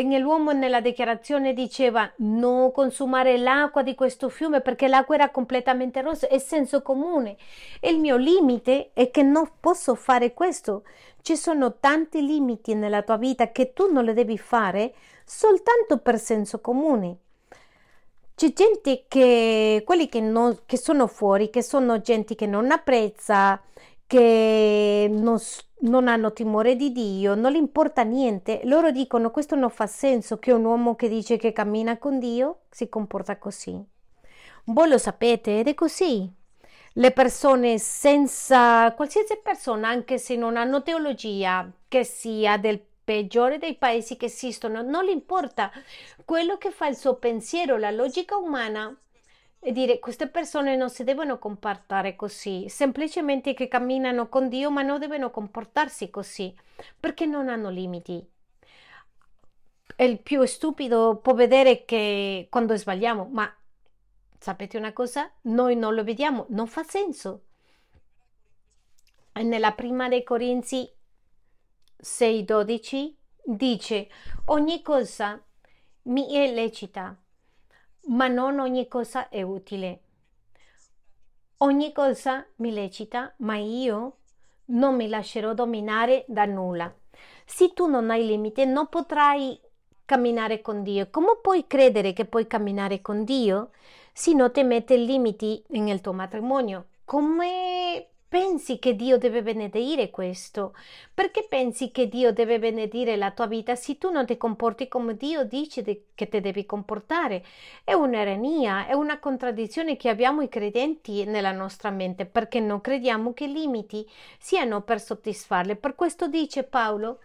e nell'uomo nella dichiarazione diceva non consumare l'acqua di questo fiume perché l'acqua era completamente rossa, è senso comune. Il mio limite è che non posso fare questo. Ci sono tanti limiti nella tua vita che tu non le devi fare soltanto per senso comune. C'è gente che, quelli che, non, che sono fuori, che sono gente che non apprezza, che non, non, hanno timore di Dio, non gli importa niente. Loro dicono questo non fa senso che un uomo che dice che cammina con Dio si comporta così. Voi lo sapete ed è così. Le persone senza qualsiasi persona, anche se non hanno teologia, che sia del peggiore dei paesi che esistono, non gli importa quello che fa il suo pensiero, la logica umana e dire queste persone non si devono comportare così, semplicemente che camminano con Dio, ma non devono comportarsi così, perché non hanno limiti. Il più stupido può vedere che quando sbagliamo, ma sapete una cosa? Noi non lo vediamo, non fa senso. Nella prima dei Corinzi 6:12 dice ogni cosa mi è lecita, ma non ogni cosa è utile. Ogni cosa mi lecita, ma io non mi lascerò dominare da nulla. Se tu non hai limite, non potrai camminare con Dio. Come puoi credere che puoi camminare con Dio se non ti mette limiti nel tuo matrimonio? Come pensi che Dio deve benedire questo? Perché pensi che Dio deve benedire la tua vita se tu non ti comporti come Dio dice che ti devi comportare? È un'erenia, è una contraddizione che abbiamo i credenti nella nostra mente perché non crediamo che i limiti siano per soddisfarle. Per questo dice Paolo,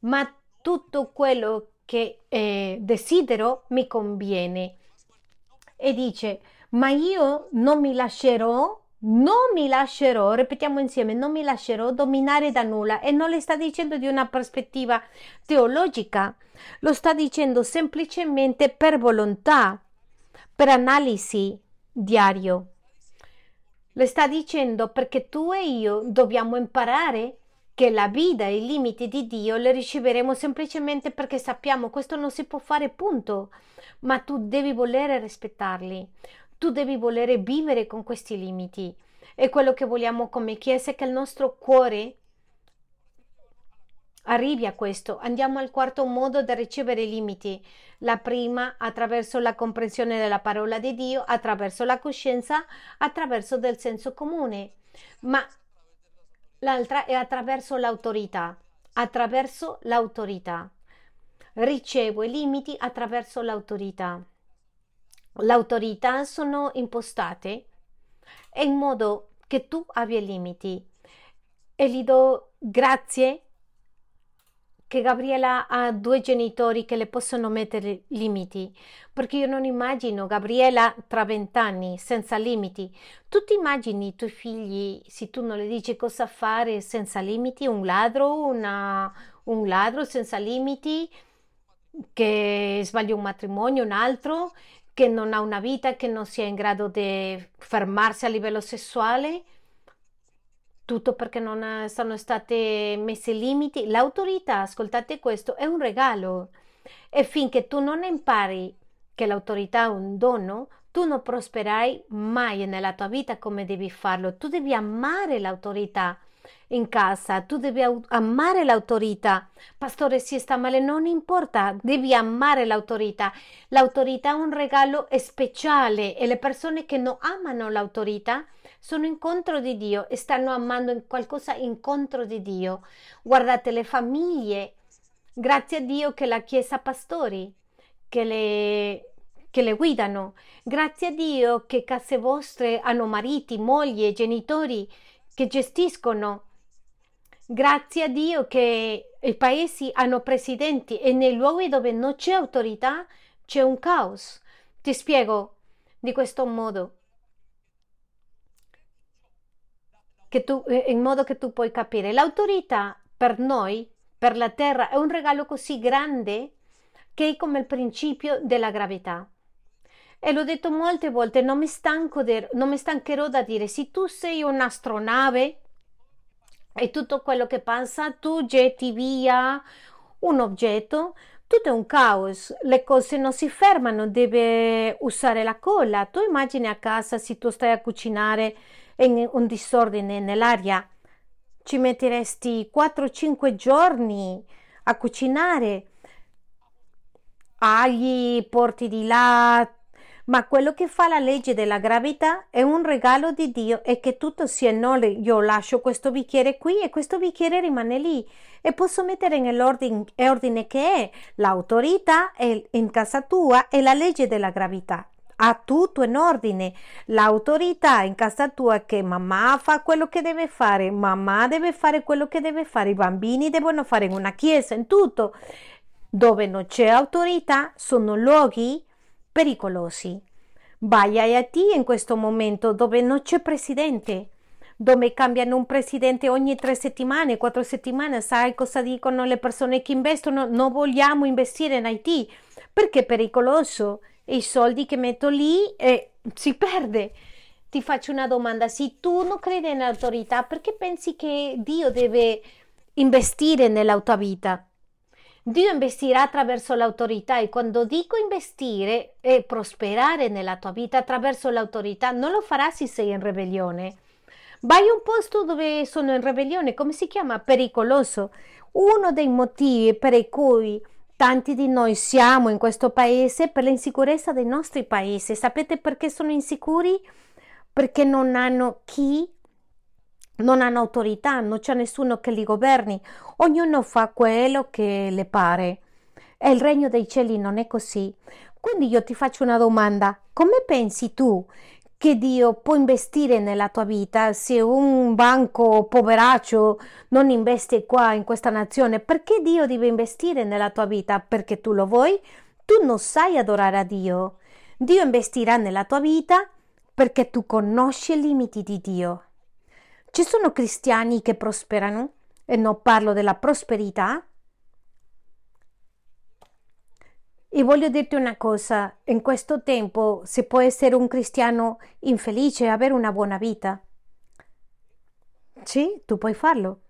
ma tutto quello che eh, desidero mi conviene. E dice, ma io non mi lascerò non mi lascerò, ripetiamo insieme, non mi lascerò dominare da nulla e non le sta dicendo di una prospettiva teologica, lo sta dicendo semplicemente per volontà, per analisi diario. Le sta dicendo perché tu e io dobbiamo imparare che la vita e i limiti di Dio le riceveremo semplicemente perché sappiamo questo non si può fare, punto. Ma tu devi volere rispettarli. Tu devi volere vivere con questi limiti. E quello che vogliamo come Chiesa è che il nostro cuore arrivi a questo. Andiamo al quarto modo da ricevere i limiti. La prima attraverso la comprensione della parola di Dio, attraverso la coscienza, attraverso del senso comune. Ma l'altra è attraverso l'autorità. Attraverso l'autorità. Ricevo i limiti attraverso l'autorità l'autorità sono impostate in modo che tu abbia limiti e gli do grazie che Gabriela ha due genitori che le possono mettere limiti, perché io non immagino Gabriela tra vent'anni senza limiti. Tu ti immagini i tuoi figli, se tu non le dici cosa fare senza limiti, un ladro, una, un ladro senza limiti, che sbaglia un matrimonio, un altro, che non ha una vita, che non sia in grado di fermarsi a livello sessuale, tutto perché non sono state messe limiti. L'autorità, ascoltate questo, è un regalo e finché tu non impari che l'autorità è un dono, tu non prosperai mai nella tua vita come devi farlo. Tu devi amare l'autorità in casa, tu devi amare l'autorità. Pastore, si sta male, non importa, devi amare l'autorità. L'autorità è un regalo speciale e le persone che non amano l'autorità sono incontro di Dio e stanno amando qualcosa incontro di Dio. Guardate le famiglie, grazie a Dio che la Chiesa pastori, che le che le guidano. Grazie a Dio che case vostre hanno mariti, mogli, genitori che gestiscono Grazie a Dio che i paesi hanno presidenti e nei luoghi dove non c'è autorità c'è un caos. Ti spiego di questo modo. Tu, eh, in modo che tu puoi capire. L'autorità per noi, per la terra, è un regalo così grande che è come il principio della gravità. E l'ho detto molte volte, non mi, de, non mi stancherò da dire, se tu sei un'astronave, e tutto quello che passa, tu getti via un oggetto, tutto è un caos, le cose non si fermano, deve usare la colla. Tu immagini a casa se tu stai a cucinare in un disordine nell'aria, ci metteresti 4-5 giorni a cucinare. Agli porti di là, ma quello che fa la legge della gravità è un regalo di Dio e che tutto sia non io lascio questo bicchiere qui e questo bicchiere rimane lì e posso mettere nell'ordine che è l'autorità in casa tua e la legge della gravità ha tutto in ordine. L'autorità in casa tua è che mamma fa quello che deve fare, mamma deve fare quello che deve fare, i bambini devono fare in una chiesa, in tutto. Dove non c'è autorità sono luoghi pericolosi. Vai a Haiti in questo momento dove non c'è presidente, dove cambiano un presidente ogni tre settimane, quattro settimane, sai cosa dicono le persone che investono? Non vogliamo investire in Haiti perché è pericoloso i soldi che metto lì eh, si perde. Ti faccio una domanda, se tu non credi nell'autorità, perché pensi che Dio deve investire nella tua vita? Dio investirà attraverso l'autorità e quando dico investire e prosperare nella tua vita attraverso l'autorità, non lo farà se sei in ribellione. Vai a un posto dove sono in ribellione, come si chiama? Pericoloso. Uno dei motivi per cui tanti di noi siamo in questo paese per l'insicurezza dei nostri paesi. Sapete perché sono insicuri? Perché non hanno chi non hanno autorità, non c'è nessuno che li governi, ognuno fa quello che le pare. E il regno dei cieli non è così. Quindi io ti faccio una domanda: come pensi tu che Dio può investire nella tua vita se un banco poveraccio non investe qua in questa nazione? Perché Dio deve investire nella tua vita? Perché tu lo vuoi? Tu non sai adorare a Dio. Dio investirà nella tua vita perché tu conosci i limiti di Dio. Ci sono cristiani che prosperano e non parlo della prosperità. E voglio dirti una cosa, in questo tempo si può essere un cristiano infelice e avere una buona vita. Sì, tu puoi farlo.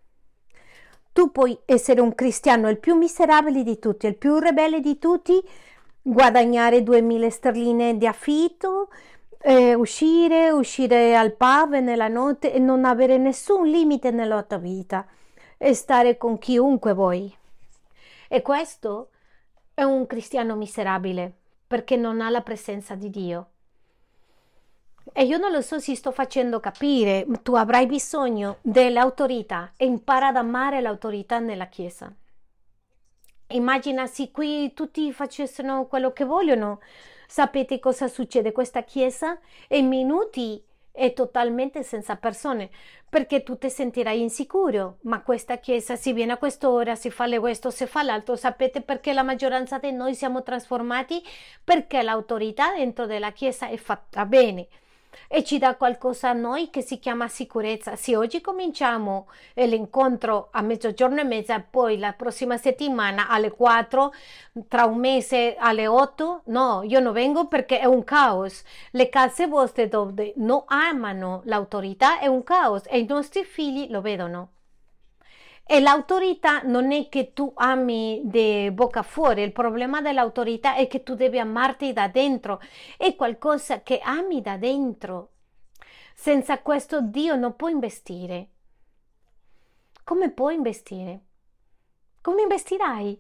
Tu puoi essere un cristiano il più miserabile di tutti, il più ribelle di tutti, guadagnare 2000 sterline di affitto, eh, uscire, uscire al pub nella notte e non avere nessun limite nella tua vita e stare con chiunque vuoi. E questo è un cristiano miserabile perché non ha la presenza di Dio. E io non lo so se sto facendo capire, tu avrai bisogno dell'autorità e impara ad amare l'autorità nella Chiesa. Immagina se qui tutti facessero quello che vogliono, Sapete cosa succede? Questa chiesa in minuti è totalmente senza persone perché tu ti sentirai insicuro. Ma questa chiesa si viene a quest'ora, si fa questo, si fa l'altro. Sapete perché la maggioranza di noi siamo trasformati? Perché l'autorità dentro della chiesa è fatta bene e ci dà qualcosa a noi che si chiama sicurezza. Se oggi cominciamo l'incontro a mezzogiorno e mezza, poi la prossima settimana alle 4, tra un mese alle 8, no, io non vengo perché è un caos. Le case vostre dove non amano l'autorità è un caos e i nostri figli lo vedono. E l'autorità non è che tu ami di bocca fuori, il problema dell'autorità è che tu devi amarti da dentro, è qualcosa che ami da dentro. Senza questo Dio non può investire. Come puoi investire? Come investirai?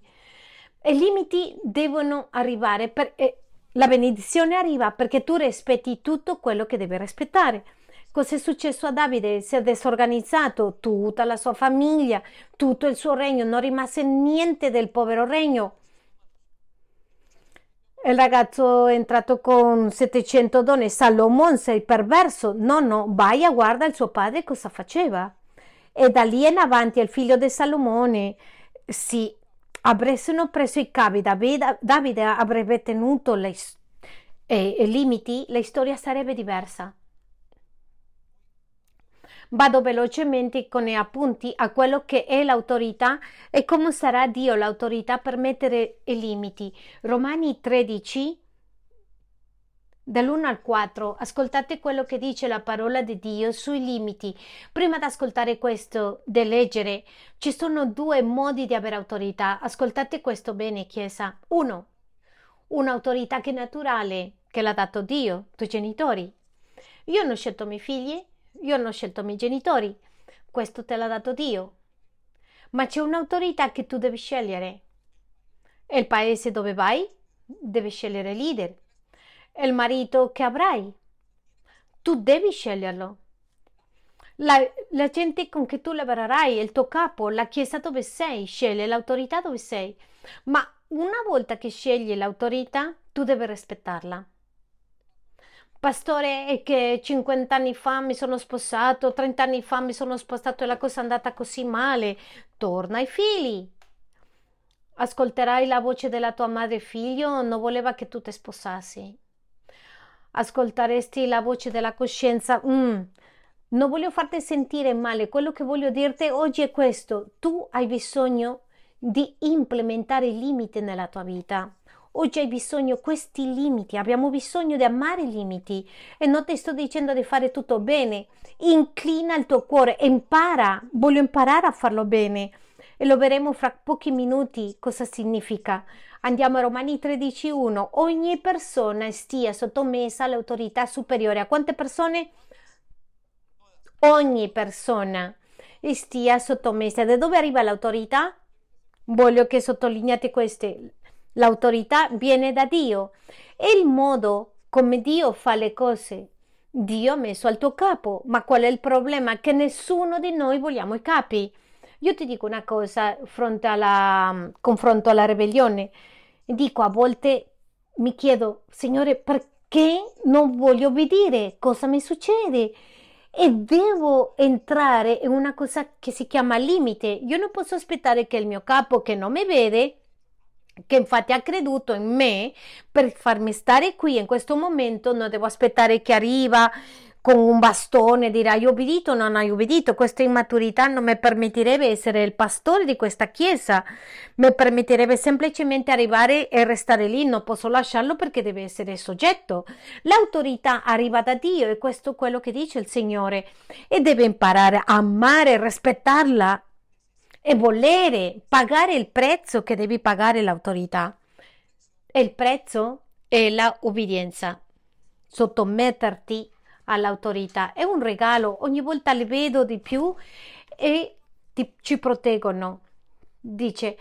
I limiti devono arrivare, per, eh, la benedizione arriva perché tu rispetti tutto quello che devi rispettare. Cos'è successo a Davide? Si è disorganizzato tutta la sua famiglia, tutto il suo regno, non rimase niente del povero regno. Il ragazzo è entrato con 700 donne, Salomone sei perverso. No, no, vai a guardare il suo padre cosa faceva. E da lì in avanti il figlio di Salomone si avessero preso i capi, Davide, Davide avrebbe tenuto i limiti, la storia sarebbe diversa. Vado velocemente con gli appunti a quello che è l'autorità e come sarà Dio l'autorità per mettere i limiti. Romani 13 dall'1 al 4, ascoltate quello che dice la parola di Dio sui limiti. Prima di ascoltare questo, di leggere, ci sono due modi di avere autorità. Ascoltate questo bene, Chiesa. Uno, un'autorità che è naturale, che l'ha dato Dio, i tuoi genitori. Io non ho scelto i miei figli, io non ho scelto i miei genitori, questo te l'ha dato Dio. Ma c'è un'autorità che tu devi scegliere. E il paese dove vai devi scegliere leader. E il marito che avrai, tu devi sceglierlo. La, la, gente con cui tu lavorerai, il tuo capo, la chiesa dove sei, sceglie l'autorità dove sei. Ma una volta che scegli l'autorità, tu devi rispettarla. Pastore, è che 50 anni fa mi sono sposato, 30 anni fa mi sono sposato e la cosa è andata così male. Torna ai figli. Ascolterai la voce della tua madre figlio, non voleva che tu ti sposassi. Ascolteresti la voce della coscienza. Mm, non voglio farti sentire male, quello che voglio dirti oggi è questo. Tu hai bisogno di implementare i limiti nella tua vita. Oggi hai bisogno di questi limiti, abbiamo bisogno di amare i limiti e non ti sto dicendo di fare tutto bene. Inclina il tuo cuore, impara, voglio imparare a farlo bene. e lo vedremo fra pochi minuti cosa significa. Andiamo a Romani 13.1. Ogni persona stia sottomessa all'autorità superiore. A quante persone? Ogni persona stia sottomessa. Da dove arriva l'autorità? Voglio che sottolineate queste. L'autorità viene da Dio. È il modo come Dio fa le cose. Dio ha messo al tuo capo, ma qual è il problema? Che nessuno di noi vogliamo i capi. Io ti dico una cosa fronte alla confronto alla ribellione. Dico a volte mi chiedo, Signore, perché non voglio obbedire? Cosa mi succede? E devo entrare in una cosa che si chiama limite. Io non posso aspettare che il mio capo, che non mi vede, che infatti ha creduto in me per farmi stare qui in questo momento, non devo aspettare che arriva con un bastone dire hai obbedito non hai obbedito. Questa immaturità non mi permetterebbe essere il pastore di questa chiesa, mi permetterebbe semplicemente arrivare e restare lì, non posso lasciarlo perché deve essere soggetto. L'autorità arriva da Dio e questo è quello che dice il Signore e deve imparare a amare e rispettarla e volere pagare il prezzo che devi pagare l'autorità. E il prezzo è la obbedienza, sottometterti all'autorità. È un regalo, ogni volta li vedo di più e ti, ci proteggono. Dice,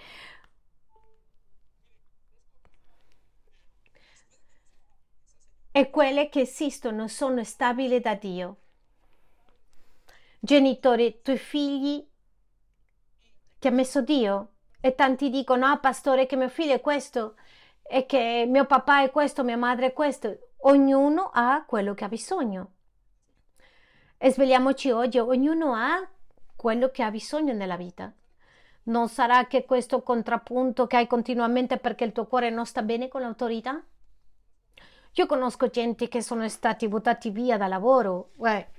e quelle che esistono sono stabili da Dio. Genitori, tuoi figli ti ha messo Dio. E tanti dicono, ah pastore, che mio figlio è questo, e che mio papà è questo, mia madre è questo. Ognuno ha quello che ha bisogno. E svegliamoci oggi, ognuno ha quello che ha bisogno nella vita. Non sarà che questo contrappunto che hai continuamente perché il tuo cuore non sta bene con l'autorità? Io conosco gente che sono stati buttati via da lavoro, eh,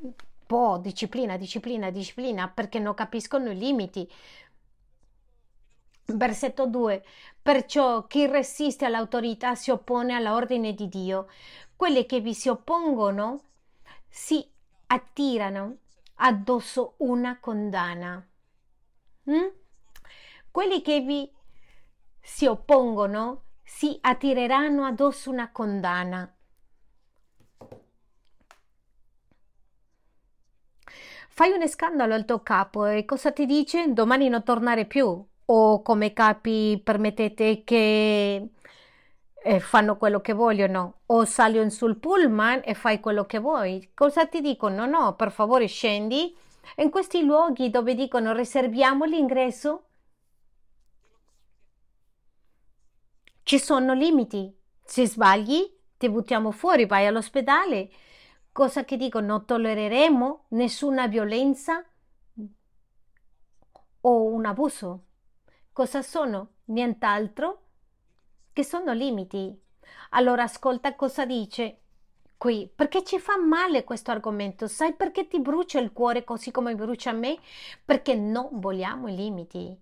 po', disciplina, disciplina, disciplina, perché non capiscono i limiti, Versetto 2. Perciò chi resiste all'autorità si oppone all'ordine di Dio. Quelli che vi si oppongono si attirano addosso una condanna. Mm? Quelli che vi si oppongono si attireranno addosso una condanna. Fai un scandalo al tuo capo e cosa ti dice? Domani non tornare più o come capi permettete che eh, fanno quello che vogliono o sali sul pullman e fai quello che vuoi. Cosa ti dicono? No, no, per favore scendi. In questi luoghi dove dicono riserviamo l'ingresso ci sono limiti. Se sbagli ti buttiamo fuori, vai all'ospedale. Cosa che dicono? Non tollereremo nessuna violenza o un abuso. Cosa sono? Nient'altro che sono limiti. Allora ascolta cosa dice qui, perché ci fa male questo argomento. Sai perché ti brucia il cuore così come brucia a me? Perché non vogliamo i limiti.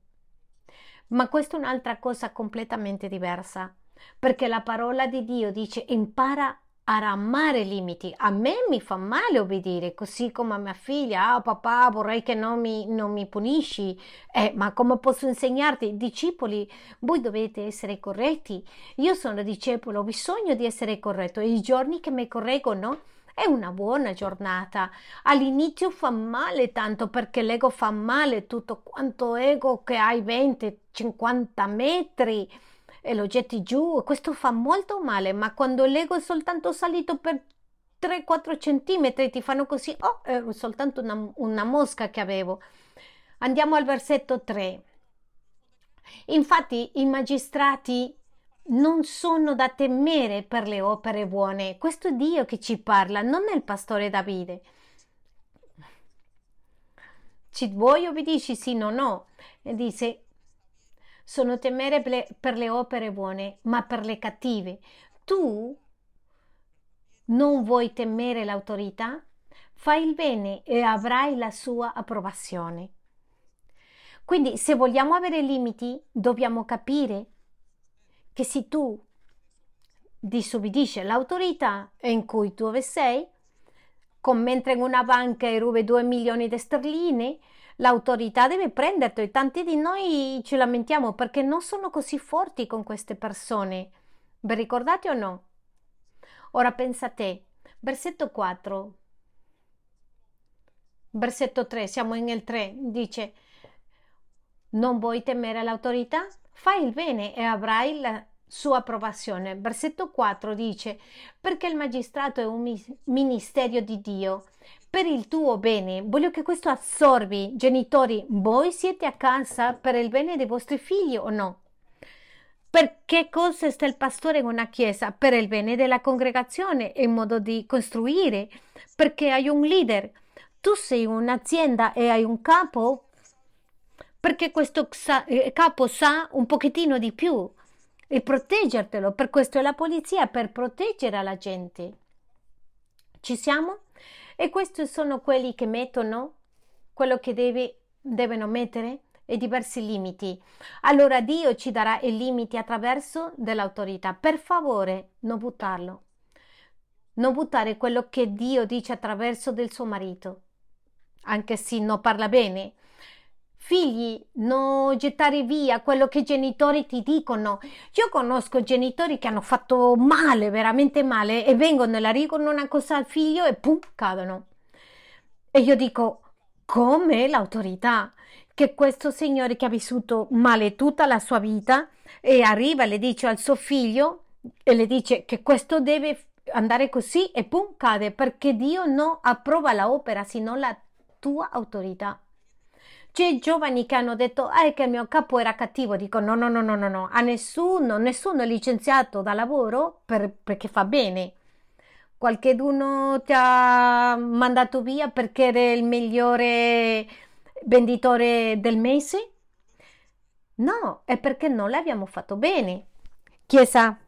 Ma questa è un'altra cosa completamente diversa, perché la parola di Dio dice impara ad amare i limiti. A me mi fa male obbedire, così come a mia figlia. Ah, papà, vorrei che non mi, non mi punisci. Eh, ma come posso insegnarti? Discepoli, voi dovete essere corretti. Io sono discepolo, ho bisogno di essere corretto. I giorni che mi correggono è una buona giornata. All'inizio fa male tanto perché l'ego fa male tutto quanto ego che hai 20-50 metri e lo getti giù. Questo fa molto male, ma quando l'ego è soltanto salito per 3-4 centimetri ti fanno così, oh, è soltanto una, una mosca che avevo. Andiamo al versetto 3. Infatti i magistrati non sono da temere per le opere buone. Questo è Dio che ci parla, non è il pastore Davide. Ci vuoi obbedisci? Sì, no, no. E dice, sono temere per le opere buone, ma per le cattive. Tu non vuoi temere l'autorità? Fai il bene e avrai la sua approvazione. Quindi se vogliamo avere limiti, dobbiamo capire che se tu disobbedisci all'autorità in cui tu sei, mentre in una banca e rubi 2 milioni di sterline, l'autorità deve prenderti e tanti di noi ci lamentiamo perché non sono così forti con queste persone. Vi ricordate o no? Ora pensa a te, versetto 4, versetto 3, siamo nel 3, dice non vuoi temere l'autorità? Fai il bene e avrai la sua approvazione. Versetto 4 dice perché il magistrato è un ministero di Dio per il tuo bene. Voglio che questo assorbi, genitori, voi siete a casa per il bene dei vostri figli o no? Per che cosa sta il pastore in una chiesa? Per il bene della congregazione, in modo di costruire, perché hai un leader. Tu sei un'azienda e hai un capo, perché questo eh, capo sa un pochettino di più e proteggertelo. Per questo è la polizia, per proteggere la gente. Ci siamo? E questi sono quelli che mettono quello che deve, devono mettere e diversi limiti. Allora Dio ci darà i limiti attraverso dell'autorità. Per favore, non buttarlo. Non buttare quello che Dio dice attraverso del suo marito, anche se non parla bene. Figli, non gettare via quello che i genitori ti dicono. Io conosco genitori che hanno fatto male, veramente male, e vengono e la dicono una cosa al figlio e pum, cadono. E io dico, come l'autorità? Che questo signore che ha vissuto male tutta la sua vita e arriva e le dice al suo figlio e le dice che questo deve andare così e pum, cade perché Dio non approva l'opera, sino la tua autorità. C'è giovani che hanno detto ah, che il mio capo era cattivo. Dico no, no, no, no, no, no. A nessuno, nessuno è licenziato da lavoro per, perché fa bene. Qualcheduno ti ha mandato via perché eri il migliore venditore del mese? No, è perché non l'abbiamo fatto bene. Chiesa,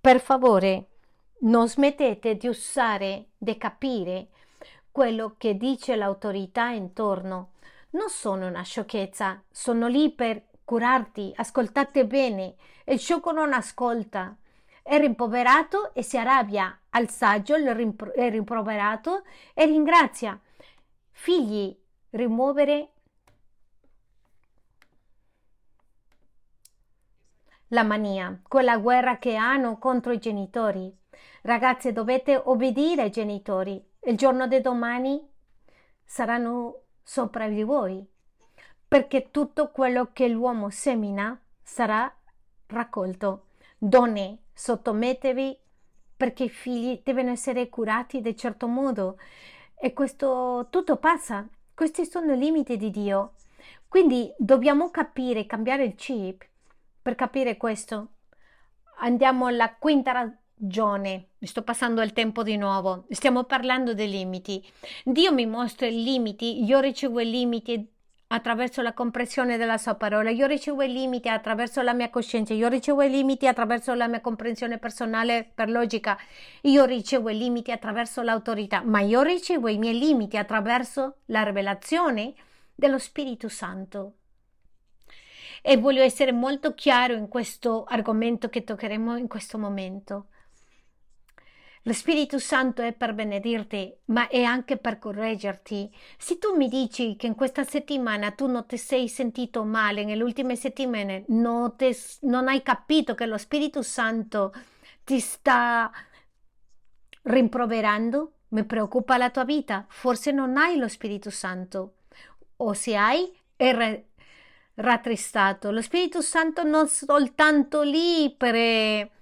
per favore, non smettete di usare, di capire quello che dice l'autorità intorno non sono una sciocchezza, sono lì per curarti, ascoltate bene. Il sciocco non ascolta, è rimproverato e si arrabbia, al saggio è rimproverato e ringrazia. Figli, rimuovere la mania, quella guerra che hanno contro i genitori. Ragazze, dovete obbedire ai genitori. Il giorno di domani saranno sopra di voi, perché tutto quello che l'uomo semina sarà raccolto. Donne, sottomettevi perché i figli devono essere curati di certo modo e questo tutto passa. Questi sono i limiti di Dio. Quindi dobbiamo capire, cambiare il chip per capire questo. Andiamo alla quinta Gione, sto passando il tempo di nuovo, stiamo parlando dei limiti. Dio mi mostra i limiti, io ricevo i limiti attraverso la comprensione della sua parola, io ricevo i limiti attraverso la mia coscienza, io ricevo i limiti attraverso la mia comprensione personale per logica, io ricevo i limiti attraverso l'autorità, ma io ricevo i miei limiti attraverso la rivelazione dello Spirito Santo e voglio essere molto chiaro in questo argomento che toccheremo in questo momento. Lo Spirito Santo è per benedirti, ma è anche per correggerti. Se tu mi dici che in questa settimana tu non ti sei sentito male, nelle ultime settimane non, te, non hai capito che lo Spirito Santo ti sta rimproverando, mi preoccupa la tua vita. Forse non hai lo Spirito Santo, o se hai, è rattristato. Lo Spirito Santo non soltanto lì per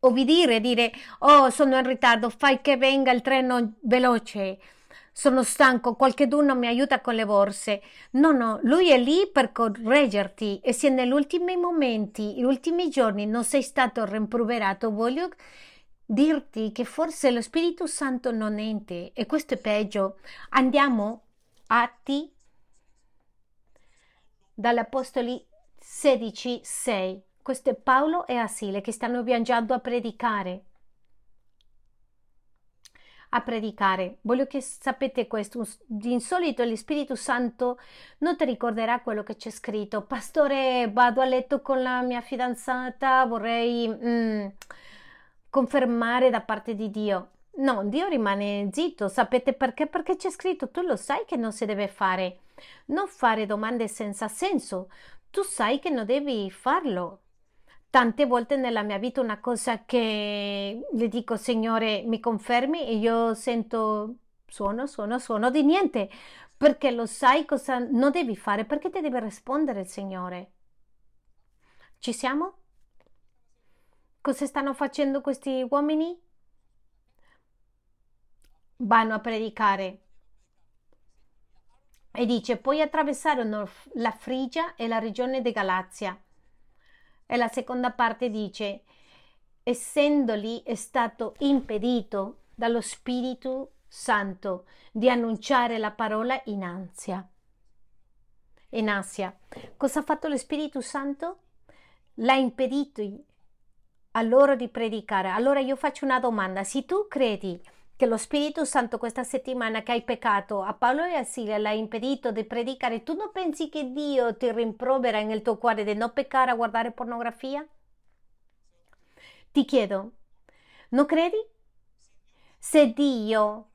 obbedire, dire oh sono in ritardo, fai che venga il treno veloce, sono stanco, qualcuno mi aiuta con le borse. No, no, lui è lì per correggerti e se negli ultimi momenti, negli ultimi giorni non sei stato rimproverato, voglio dirti che forse lo Spirito Santo non è in te e questo è peggio. Andiamo Atti dall'Apostoli 16, 6. Questo è Paolo e Asile che stanno viaggiando a predicare. A predicare. Voglio che sapete questo. Di insolito lo Spirito Santo non ti ricorderà quello che c'è scritto. Pastore, vado a letto con la mia fidanzata, vorrei mm, confermare da parte di Dio. No, Dio rimane zitto. Sapete perché? Perché c'è scritto, tu lo sai che non si deve fare. Non fare domande senza senso. Tu sai che non devi farlo. Tante volte nella mia vita una cosa che le dico, Signore, mi confermi e io sento suono, suono, suono di niente, perché lo sai cosa non devi fare, perché ti deve rispondere il Signore. Ci siamo? Cosa stanno facendo questi uomini? Vanno a predicare. E dice, poi attraversarono la Frigia e la regione di Galazia. E la seconda parte dice, essendoli è stato impedito dallo Spirito Santo di annunciare la parola in ansia. In Asia. Cosa ha fatto lo Spirito Santo? L'ha impedito a loro di predicare. Allora io faccio una domanda. Se tu credi che lo Spirito Santo questa settimana che hai peccato a Paolo e a Silvia l'ha impedito di predicare, tu non pensi che Dio ti rimprovera nel tuo cuore di non peccare a guardare pornografia? Ti chiedo, non credi? Se Dio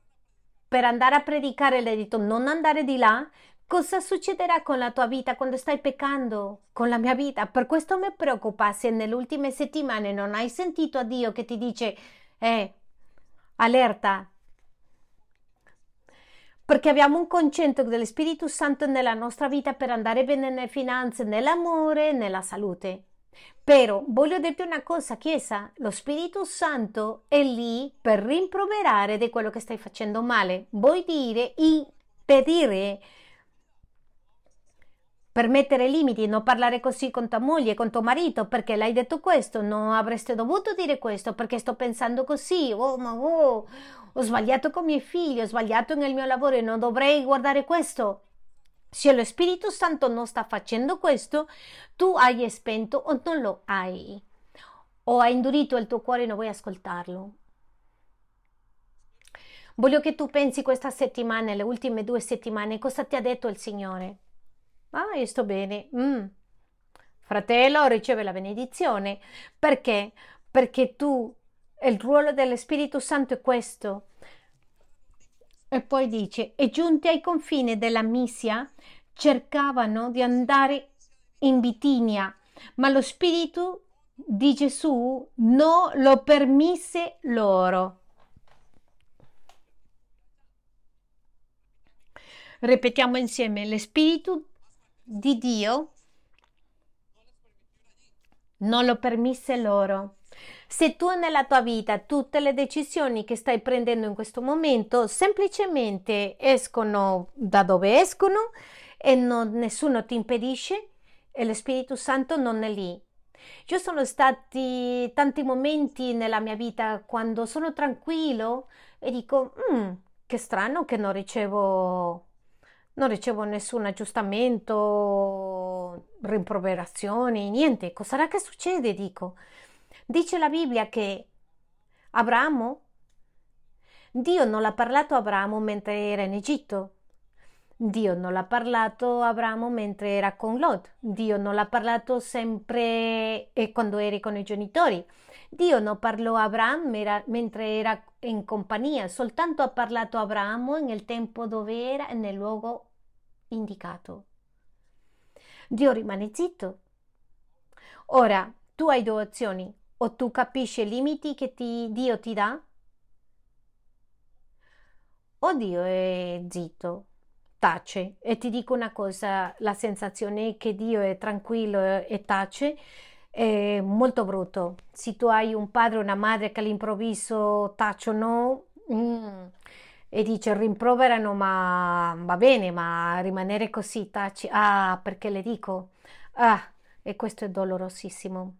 per andare a predicare le ha detto non andare di là, Cosa succederà con la tua vita quando stai peccando? Con la mia vita? Per questo mi preoccupa se nelle ultime settimane non hai sentito a Dio che ti dice, eh, allerta. Perché abbiamo un concetto dello Spirito Santo nella nostra vita per andare bene nelle finanze, nell'amore, nella salute. Però voglio dirti una cosa, Chiesa, lo Spirito Santo è lì per rimproverare di quello che stai facendo male. Vuoi dire impedire per mettere limiti, non parlare così con tua moglie, con tuo marito, perché l'hai detto questo, non avreste dovuto dire questo, perché sto pensando così, oh ma oh, ho sbagliato con i miei figli, ho sbagliato nel mio lavoro e non dovrei guardare questo. Se lo Spirito Santo non sta facendo questo, tu hai spento o non lo hai. O hai indurito il tuo cuore e non vuoi ascoltarlo. Voglio che tu pensi questa settimana, le ultime due settimane, cosa ti ha detto il Signore. Ah, io sto bene. Mm. Fratello, riceve la benedizione. Perché? Perché tu, il ruolo dello Spirito Santo è questo. E poi dice, e giunti ai confini della Misia, cercavano di andare in Bitinia, ma lo Spirito di Gesù non lo permise loro. Ripetiamo insieme, lo Spirito di Dio non lo permise loro. Se tu nella tua vita tutte le decisioni che stai prendendo in questo momento semplicemente escono da dove escono e non, nessuno ti impedisce e lo Spirito Santo non è lì. Ci sono stati tanti momenti nella mia vita quando sono tranquillo e dico, mm, che strano che non ricevo non ricevo nessun aggiustamento, rimproverazioni, niente. Cos'era che succede? Dico. Dice la Bibbia che Abramo, Dio non l'ha parlato a Abramo mentre era in Egitto. Dio non l'ha parlato a Abramo mentre era con Lot. Dio non l'ha parlato sempre quando eri con i genitori. Dio non parlò a Abramo mentre era in compagnia, soltanto ha parlato a Abramo nel tempo dove era e nel luogo indicato. Dio rimane zitto. Ora, tu hai due opzioni, o tu capisci i limiti che ti, Dio ti dà, o Dio è zitto, tace. E ti dico una cosa, la sensazione che Dio è tranquillo e tace è molto brutto. Se tu hai un padre o una madre che all'improvviso tacciono, mm, e dice rimproverano, ma va bene, ma rimanere così taci, ah, perché le dico, ah, e questo è dolorosissimo.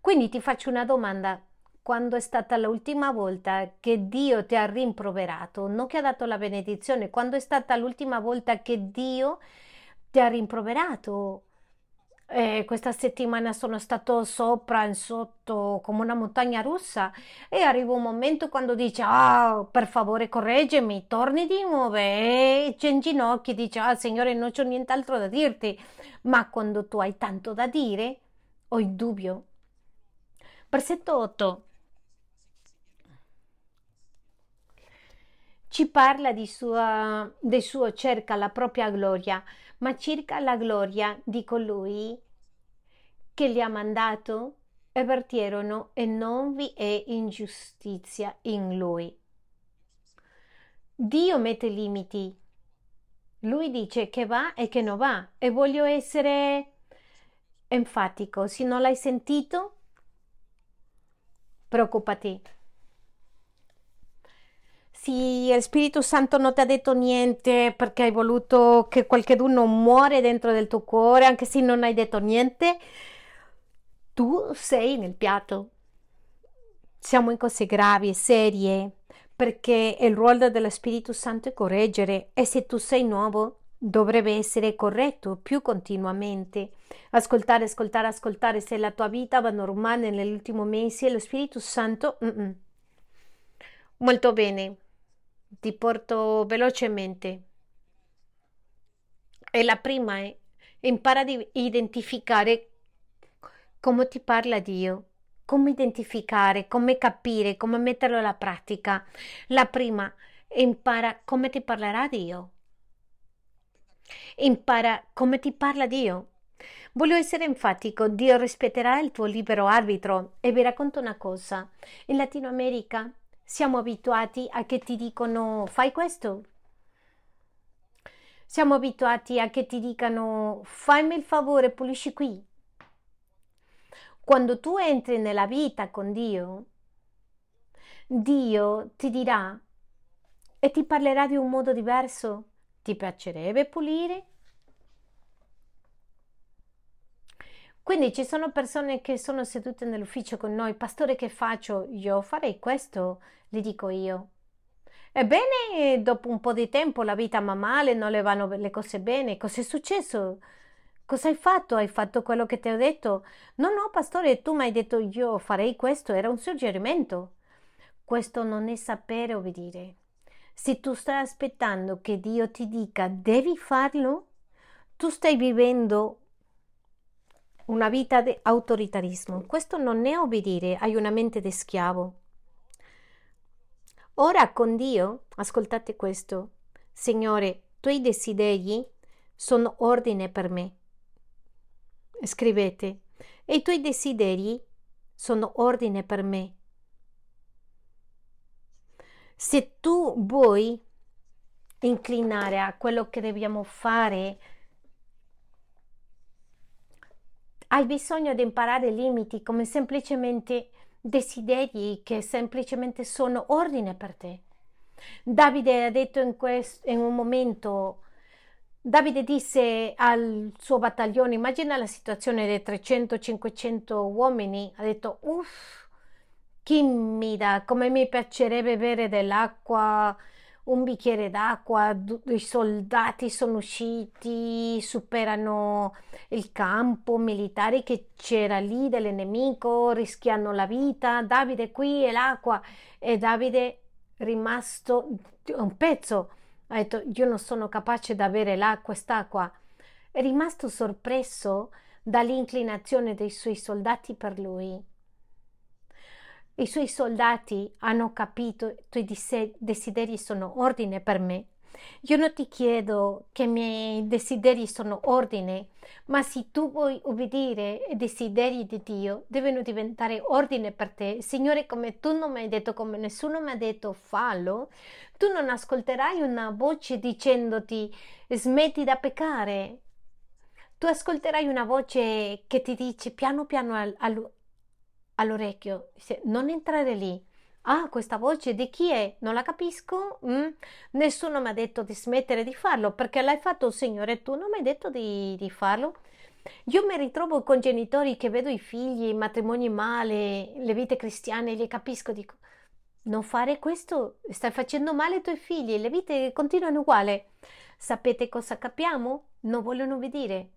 Quindi ti faccio una domanda. Quando è stata l'ultima volta che Dio ti ha rimproverato, non che ha dato la benedizione, quando è stata l'ultima volta che Dio ti ha rimproverato? Eh, questa settimana sono stato sopra e sotto come una montagna russa e arriva un momento quando dice ah per favore correggimi torni di nuovo e c'è in ginocchio dice ah signore non c'ho nient'altro da dirti ma quando tu hai tanto da dire ho il dubbio. Versetto 8 ci parla di sua, del suo cerca la propria gloria, ma cerca la gloria di colui che li ha mandato e vertirono e non vi è ingiustizia in lui. Dio mette limiti. Lui dice che va e che non va e voglio essere enfatico. Se non l'hai sentito, preoccupati. Se il Spirito Santo non ti ha detto niente perché hai voluto che qualcuno muore dentro del tuo cuore, anche se non hai detto niente, tu sei nel piatto. Siamo in cose gravi e serie perché il ruolo dello Spirito Santo è correggere e se tu sei nuovo dovrebbe essere corretto più continuamente. Ascoltare, ascoltare, ascoltare. Se la tua vita va normale nell'ultimo mese, lo Spirito Santo... Mm-mm. Molto bene, ti porto velocemente. E la prima è impara a identificare come ti parla Dio, come identificare, come capire, come metterlo alla pratica. La prima, impara come ti parlerà Dio. Impara come ti parla Dio. Voglio essere enfatico, Dio rispetterà il tuo libero arbitro e vi racconto una cosa. In Latino America siamo abituati a che ti dicono fai questo. Siamo abituati a che ti dicano fammi il favore, pulisci qui. Quando tu entri nella vita con Dio, Dio ti dirà e ti parlerà di un modo diverso. Ti piacerebbe pulire? Quindi ci sono persone che sono sedute nell'ufficio con noi, pastore che faccio? Io farei questo, gli dico io. Ebbene, dopo un po' di tempo la vita va male, non le vanno le cose bene. Cos'è successo? Cosa hai fatto? Hai fatto quello che ti ho detto? No, no, pastore, tu mi hai detto io farei questo, era un suggerimento. Questo non è sapere obbedire. Se tu stai aspettando che Dio ti dica devi farlo, tu stai vivendo una vita di autoritarismo. Questo non è obbedire, hai una mente di schiavo. Ora con Dio, ascoltate questo, Signore, i tuoi desideri sono ordine per me scrivete, e i tuoi desideri sono ordine per me. Se tu vuoi inclinare a quello che dobbiamo fare, hai bisogno di imparare limiti come semplicemente desideri che semplicemente sono ordine per te. Davide ha detto in, questo, in un momento Davide disse al suo battaglione, immagina la situazione dei 300-500 uomini, ha detto, uff, chi mi dà, come mi piacerebbe bere dell'acqua, un bicchiere d'acqua, i soldati sono usciti, superano il campo militare che c'era lì dell'nemico, rischiano la vita, Davide qui e l'acqua e Davide rimasto un pezzo ha detto io non sono capace di avere là quest'acqua. È rimasto sorpreso dall'inclinazione dei suoi soldati per lui. I suoi soldati hanno capito i tuoi desideri sono ordine per me. Io non ti chiedo che i miei desideri sono ordine, ma se tu vuoi obbedire ai desideri di Dio, devono diventare ordine per te. Signore, come tu non mi hai detto, come nessuno mi ha detto, fallo, tu non ascolterai una voce dicendoti smetti da peccare. Tu ascolterai una voce che ti dice piano piano al, all'orecchio, non entrare lì Ah, questa voce di chi è? Non la capisco. Mm? Nessuno mi ha detto di smettere di farlo perché l'hai fatto, Signore, tu non mi hai detto di, di farlo. Io mi ritrovo con genitori che vedo i figli, i matrimoni male, le vite cristiane, li capisco, dico, non fare questo, stai facendo male ai tuoi figli, le vite continuano uguale. Sapete cosa capiamo? Non vogliono vedere.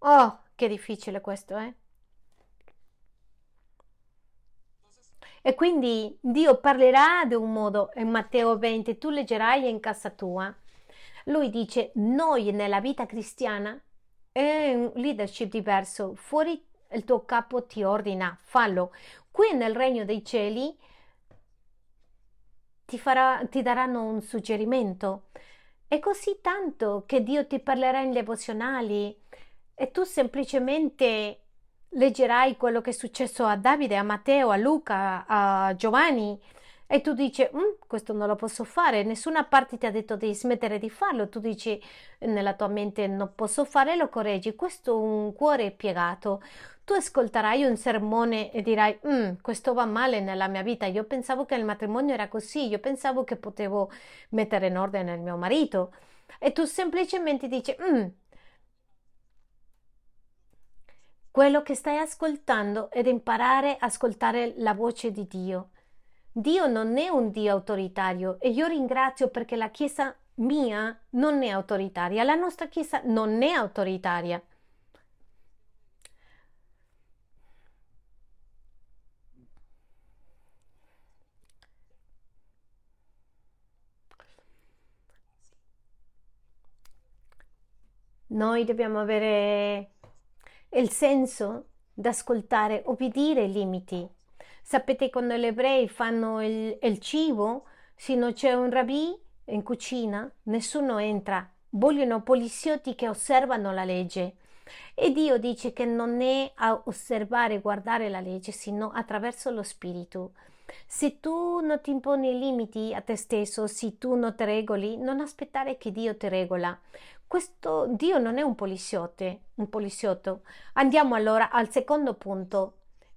Oh, che difficile questo, eh? E quindi Dio parlerà di un modo in Matteo 20, tu leggerai in casa tua. Lui dice, noi nella vita cristiana è un leadership diverso, fuori il tuo capo ti ordina, fallo. Qui nel regno dei cieli ti, farà, ti daranno un suggerimento. È così tanto che Dio ti parlerà in devozionali e tu semplicemente leggerai quello che è successo a Davide, a Matteo, a Luca, a Giovanni. E tu dici mm, questo non lo posso fare, nessuna parte ti ha detto di smettere di farlo, tu dici nella tua mente non posso fare, lo correggi, questo è un cuore piegato. Tu ascolterai un sermone e dirai mm, questo va male nella mia vita, io pensavo che il matrimonio era così, io pensavo che potevo mettere in ordine il mio marito. E tu semplicemente dici mm, quello che stai ascoltando ed imparare a ascoltare la voce di Dio. Dio non è un Dio autoritario e io ringrazio perché la Chiesa mia non è autoritaria, la nostra Chiesa non è autoritaria. Noi dobbiamo avere il senso d'ascoltare, obbedire i limiti. Sapete quando gli ebrei fanno il, il cibo, se non c'è un rabì in cucina, nessuno entra. Vogliono poliziotti che osservano la legge. E Dio dice che non è a osservare e guardare la legge, sino attraverso lo Spirito. Se tu non ti imponi limiti a te stesso, se tu non ti regoli, non aspettare che Dio ti regola. Questo Dio non è un poliziotto, un poliziotto. Andiamo allora al secondo punto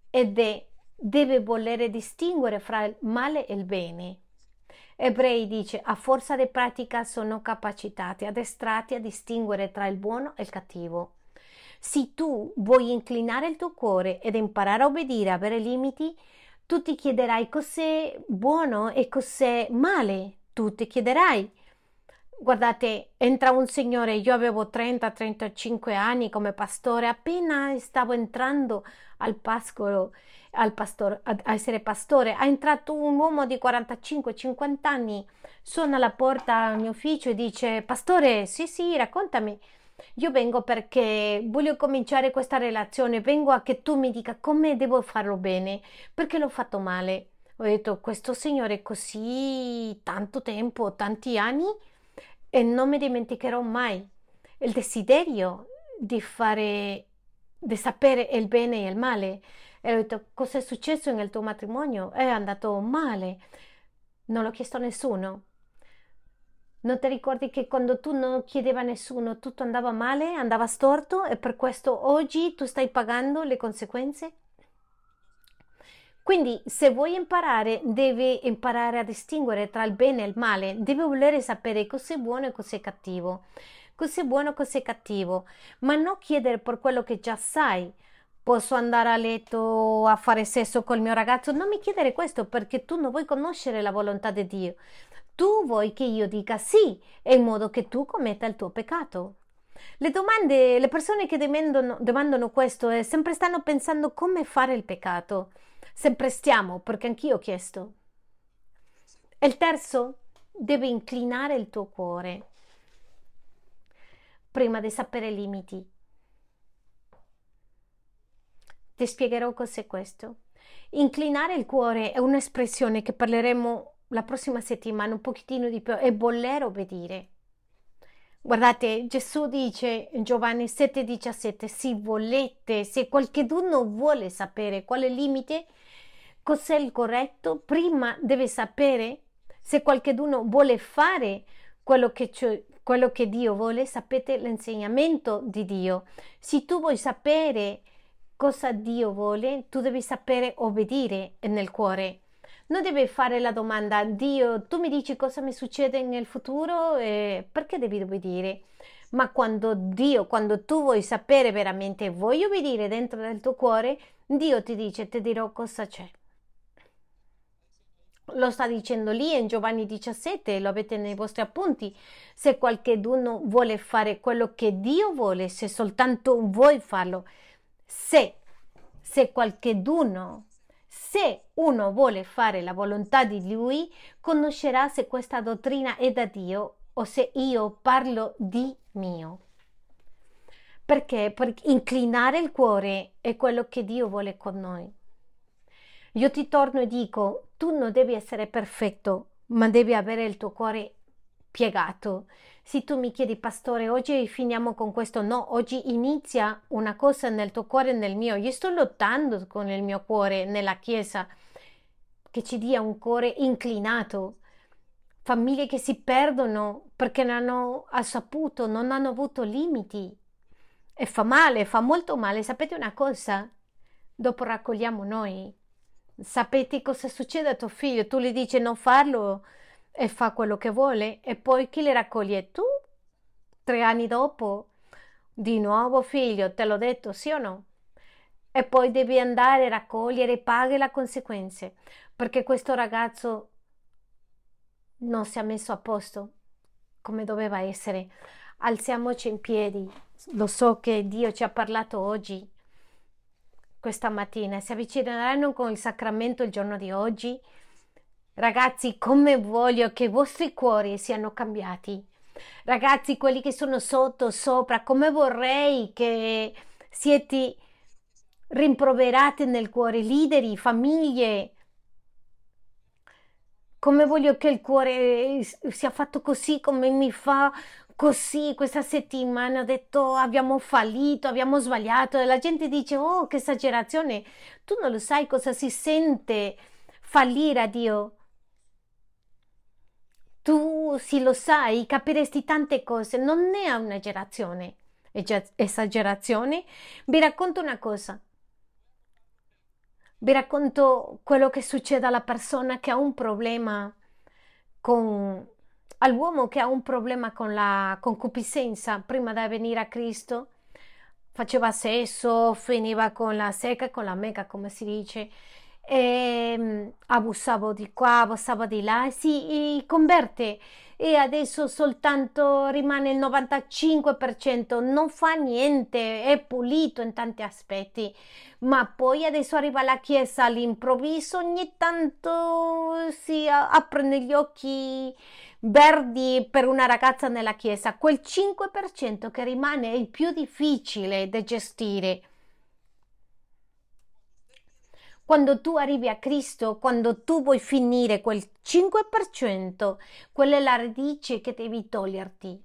ed è deve volere distinguere fra il male e il bene. Ebrei dice a forza di pratica sono capacitati, addestrati a distinguere tra il buono e il cattivo. Se tu vuoi inclinare il tuo cuore ed imparare a obbedire, avere limiti, tu ti chiederai cos'è buono e cos'è male. Tu ti chiederai Guardate, entra un signore, io avevo 30-35 anni come pastore, appena stavo entrando al pascolo, al pastore, a, essere pastore, è entrato un uomo di 45-50 anni, suona alla porta al mio ufficio e dice, pastore, sì sì, raccontami, io vengo perché voglio cominciare questa relazione, vengo a che tu mi dica come devo farlo bene, perché l'ho fatto male. Ho detto, questo signore così tanto tempo, tanti anni, e non mi dimenticherò mai il desiderio di fare, di sapere il bene e il male. E ho detto, cosa è successo nel tuo matrimonio? È andato male. Non l'ho chiesto a nessuno. Non ti ricordi che quando tu non chiedeva a nessuno tutto andava male, andava storto e per questo oggi tu stai pagando le conseguenze? Quindi se vuoi imparare, devi imparare a distinguere tra il bene e il male, devi volere sapere cos'è buono e cos'è cattivo, cos'è buono e cos'è cattivo, ma non chiedere per quello che già sai. Posso andare a letto a fare sesso col mio ragazzo? Non mi chiedere questo perché tu non vuoi conoscere la volontà di Dio. Tu vuoi che io dica sì, in modo che tu commetta il tuo peccato. Le domande, le persone che demandano, demandano questo eh, sempre stanno pensando come fare il peccato sempre stiamo, perché anch'io ho chiesto. E il terzo, deve inclinare il tuo cuore prima di sapere i limiti. Ti spiegherò cos'è questo. Inclinare il cuore è un'espressione che parleremo la prossima settimana un pochettino di più, è voler obbedire. Guardate, Gesù dice in Giovanni 7:17, se volete, se qualcuno vuole sapere quale limite, cos'è il corretto, prima deve sapere se qualcuno vuole fare quello che, quello che Dio vuole, sapete l'insegnamento di Dio. Se tu vuoi sapere cosa Dio vuole, tu devi sapere obbedire nel cuore. Non devi fare la domanda, Dio, tu mi dici cosa mi succede nel futuro, e perché devi obbedire? Ma quando Dio, quando tu vuoi sapere veramente, vuoi obbedire dentro del tuo cuore, Dio ti dice, ti dirò cosa c'è. Lo sta dicendo lì in Giovanni 17, lo avete nei vostri appunti. Se qualcuno vuole fare quello che Dio vuole, se soltanto vuoi farlo, se, se qualcuno, se uno vuole fare la volontà di Lui, conoscerà se questa dottrina è da Dio o se io parlo di mio. Perché? Perché inclinare il cuore è quello che Dio vuole con noi. Io ti torno e dico, tu non devi essere perfetto, ma devi avere il tuo cuore piegato. Se tu mi chiedi, pastore, oggi finiamo con questo, no, oggi inizia una cosa nel tuo cuore e nel mio. Io sto lottando con il mio cuore nella Chiesa, che ci dia un cuore inclinato. Famiglie che si perdono perché non hanno saputo, non hanno avuto limiti. E fa male, fa molto male. Sapete una cosa? Dopo raccogliamo noi. Sapete cosa succede a tuo figlio? Tu gli dici non farlo e fa quello che vuole e poi chi le raccoglie? Tu? Tre anni dopo? Di nuovo figlio, te l'ho detto, sì o no? E poi devi andare a raccogliere paghi le conseguenze perché questo ragazzo non si è messo a posto come doveva essere. Alziamoci in piedi. Lo so che Dio ci ha parlato oggi, questa mattina. Si avvicineranno con il sacramento il giorno di oggi Ragazzi, come voglio che i vostri cuori siano cambiati. Ragazzi, quelli che sono sotto, sopra, come vorrei che siete rimproverati nel cuore, leader, famiglie. Come voglio che il cuore sia fatto così come mi fa così questa settimana. Ho detto abbiamo fallito, abbiamo sbagliato e la gente dice oh che esagerazione. Tu non lo sai cosa si sente fallire a Dio tu se lo sai capiresti tante cose, non è un'esagerazione. Esagerazione. Vi racconto una cosa. Vi racconto quello che succede alla persona che ha un problema con all'uomo che ha un problema con la concupiscenza prima di venire a Cristo faceva sesso, finiva con la secca, con la mega, come si dice, e ehm, abusavo di qua, abusavo di là, si converte e adesso soltanto rimane il 95%, non fa niente, è pulito in tanti aspetti, ma poi adesso arriva la chiesa all'improvviso, ogni tanto si aprono gli occhi verdi per una ragazza nella chiesa, quel 5% che rimane è il più difficile da gestire quando tu arrivi a Cristo, quando tu vuoi finire quel 5%, quella è la radice che devi toglierti.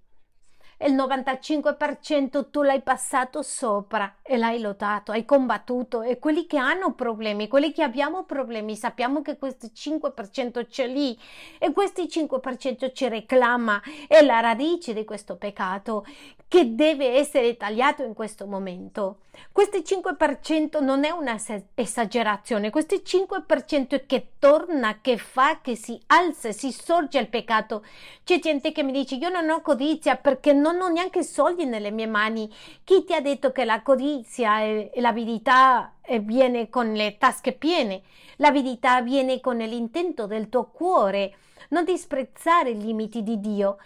Il 95% tu l'hai passato sopra e l'hai lottato, hai combattuto. E quelli che hanno problemi, quelli che abbiamo problemi, sappiamo che questo 5% c'è lì. E questo 5% ci reclama, è la radice di questo peccato che deve essere tagliato in questo momento. Questo 5% non è un'esagerazione, questo 5% è che torna, che fa, che si alza, si sorge il peccato. C'è gente che mi dice io non ho codizia perché non ho neanche soldi nelle mie mani. Chi ti ha detto che la codizia e, l'avidità viene con le tasche piene? L'avidità viene con l'intento del tuo cuore. Non disprezzare i limiti di Dio.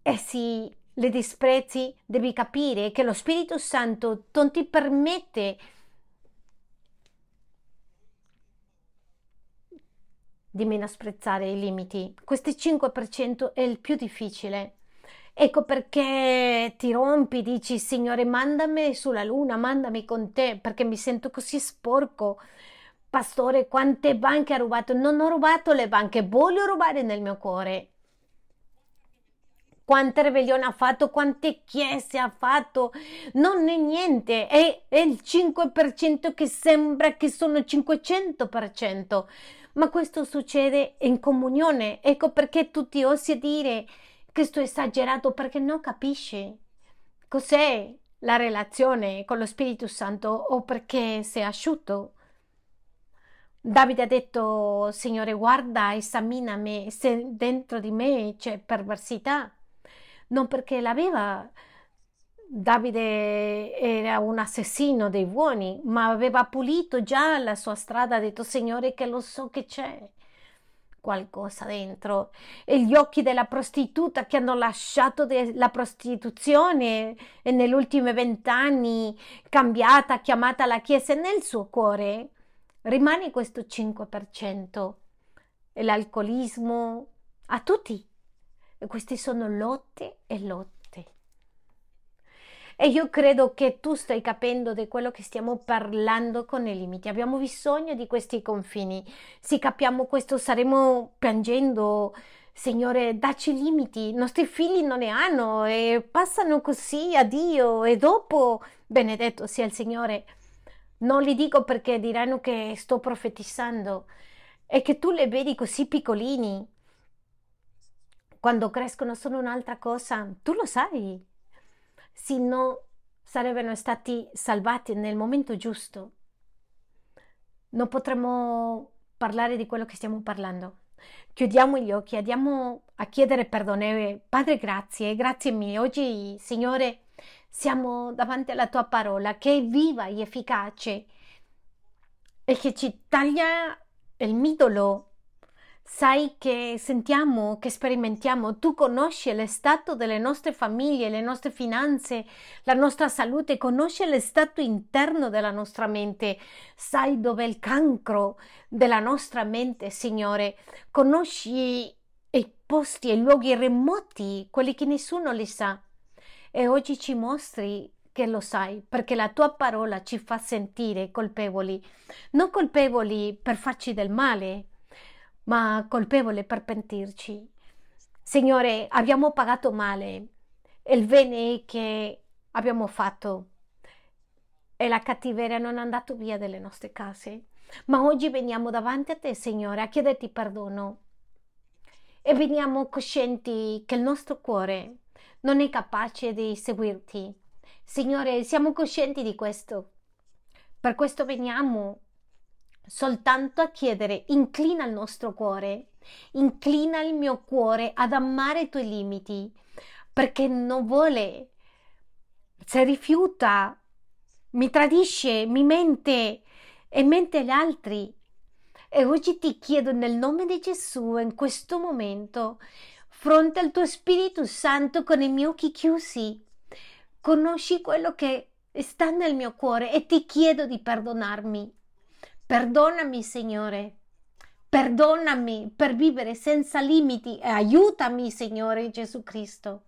E se le disprezzi, devi capire che lo Spirito Santo non ti permette di menosprezzare i limiti. Questo 5% è il più difficile. Ecco perché ti rompi, dici Signore, mandami sulla luna, mandami con te, perché mi sento così sporco. Pastore, quante banche ha rubato? Non ho rubato le banche, voglio rubare nel mio cuore. Quante ribellioni ha fatto, quante chiese ha fatto, non è niente, è, è il 5% che sembra che sono 500%, ma questo succede in comunione. Ecco perché tutti osi dire questo esagerato perché non capisce cos'è la relazione con lo Spirito Santo o perché è asciutto. Davide ha detto, Signore, guarda, esaminami se dentro di me c'è perversità. Non perché l'aveva. Davide era un assassino dei buoni, ma aveva pulito già la sua strada, ha detto, Signore, che lo so che c'è qualcosa dentro e gli occhi della prostituta che hanno lasciato la prostituzione e negli ultimi vent'anni cambiata, chiamata la Chiesa nel suo cuore rimane questo 5% e l'alcolismo a tutti queste sono lotte e lotte E io credo che tu stai capendo di quello che stiamo parlando con i limiti. Abbiamo bisogno di questi confini. Se capiamo questo saremo piangendo. Signore, dacci limiti. I nostri figli non ne hanno e passano così a Dio e dopo, benedetto sia il Signore. Non li dico perché diranno che sto profetizzando e che tu le vedi così piccolini. Quando crescono sono un'altra cosa. Tu lo sai se no sarebbero stati salvati nel momento giusto. Non potremmo parlare di quello che stiamo parlando. Chiudiamo gli occhi, andiamo a chiedere perdono. Padre, grazie, grazie mille. Oggi, Signore, siamo davanti alla tua parola che è viva e efficace e che ci taglia il midolo sai che sentiamo, che sperimentiamo, tu conosci lo stato delle nostre famiglie, le nostre finanze, la nostra salute, conosci lo stato interno della nostra mente, sai dove è il cancro della nostra mente, Signore, conosci i posti e i luoghi remoti, quelli che nessuno li sa. E oggi ci mostri che lo sai, perché la tua parola ci fa sentire colpevoli, non colpevoli per farci del male, ma colpevole per pentirci. Signore, abbiamo pagato male il bene che abbiamo fatto e la cattiveria non è andato via dalle nostre case. Ma oggi veniamo davanti a te, Signore, a chiederti perdono e veniamo coscienti che il nostro cuore non è capace di seguirti. Signore, siamo coscienti di questo. Per questo veniamo soltanto a chiedere inclina il nostro cuore, inclina il mio cuore ad amare i tuoi limiti, perché non vuole, se rifiuta, mi tradisce, mi mente e mente agli altri. E oggi ti chiedo nel nome di Gesù, in questo momento, fronte al tuo Spirito Santo con i miei occhi chiusi, conosci quello che sta nel mio cuore e ti chiedo di perdonarmi Perdonami, Signore. Perdonami per vivere senza limiti e aiutami, Signore Gesù Cristo,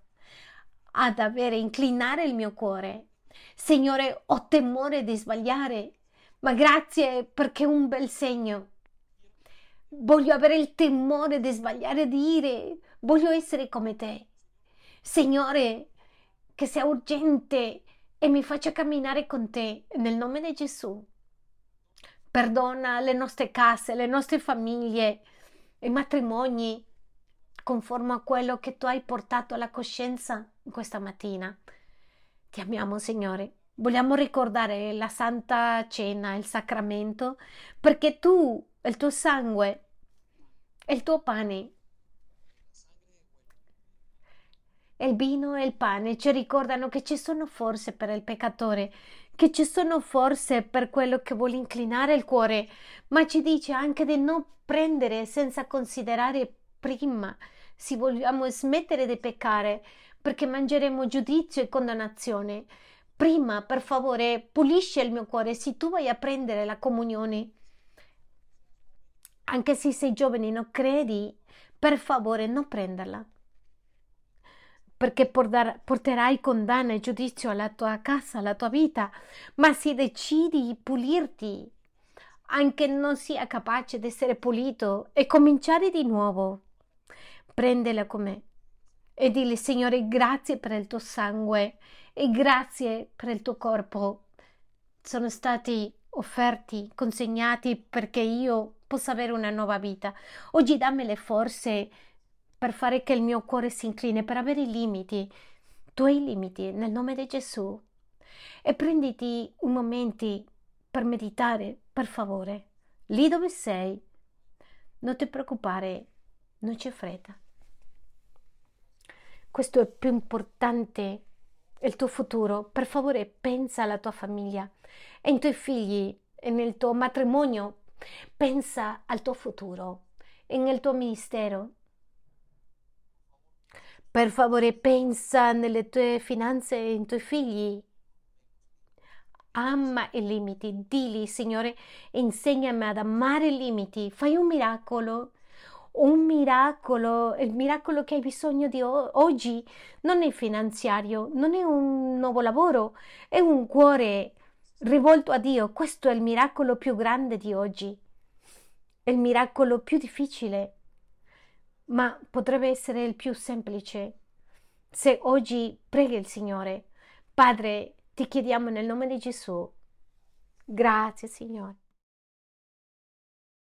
ad avere, inclinare il mio cuore. Signore, ho temore di sbagliare, ma grazie perché è un bel segno. Voglio avere il temore di sbagliare e dire, voglio essere come te. Signore, che sia urgente e mi faccia camminare con te nel nome di Gesù perdona le nostre case, le nostre famiglie, i matrimoni, conforme a quello che tu hai portato alla coscienza questa mattina. Ti amiamo, Signore. Vogliamo ricordare la Santa Cena, il sacramento, perché tu, il tuo sangue il tuo pane il vino e il pane ci ricordano che ci sono forze per il peccatore che ci sono forse per quello che vuole inclinare il cuore, ma ci dice anche di non prendere senza considerare prima se vogliamo smettere di peccare, perché mangeremo giudizio e condannazione. Prima, per favore, pulisci il mio cuore se tu vai a prendere la comunione. Anche se sei giovane e non credi, per favore non prenderla perché porterai condanna e giudizio alla tua casa, alla tua vita, ma se decidi di pulirti, anche non sia capace di essere pulito e cominciare di nuovo, prendela con me e dile Signore grazie per il tuo sangue e grazie per il tuo corpo. Sono stati offerti, consegnati perché io possa avere una nuova vita. Oggi dammi le forze per fare che il mio cuore si incline, per avere i limiti, tuoi limiti, nel nome di Gesù. E prenditi un momento per meditare, per favore, lì dove sei. Non ti preoccupare, non c'è fretta. Questo è più importante, il tuo futuro. Per favore, pensa alla tua famiglia ai tuoi figli e nel tuo matrimonio. Pensa al tuo futuro e nel tuo ministero per favore, pensa nelle tue finanze e nei tuoi figli. Ama i limiti, dili, Signore, insegnami ad amare i limiti, fai un miracolo, un miracolo, il miracolo che hai bisogno di oggi non è finanziario, non è un nuovo lavoro, è un cuore rivolto a Dio. Questo è il miracolo più grande di oggi, è il miracolo più difficile, ma potrebbe essere il più semplice. Se oggi preghi il Signore, Padre, ti chiediamo nel nome di Gesù. Grazie, Signore.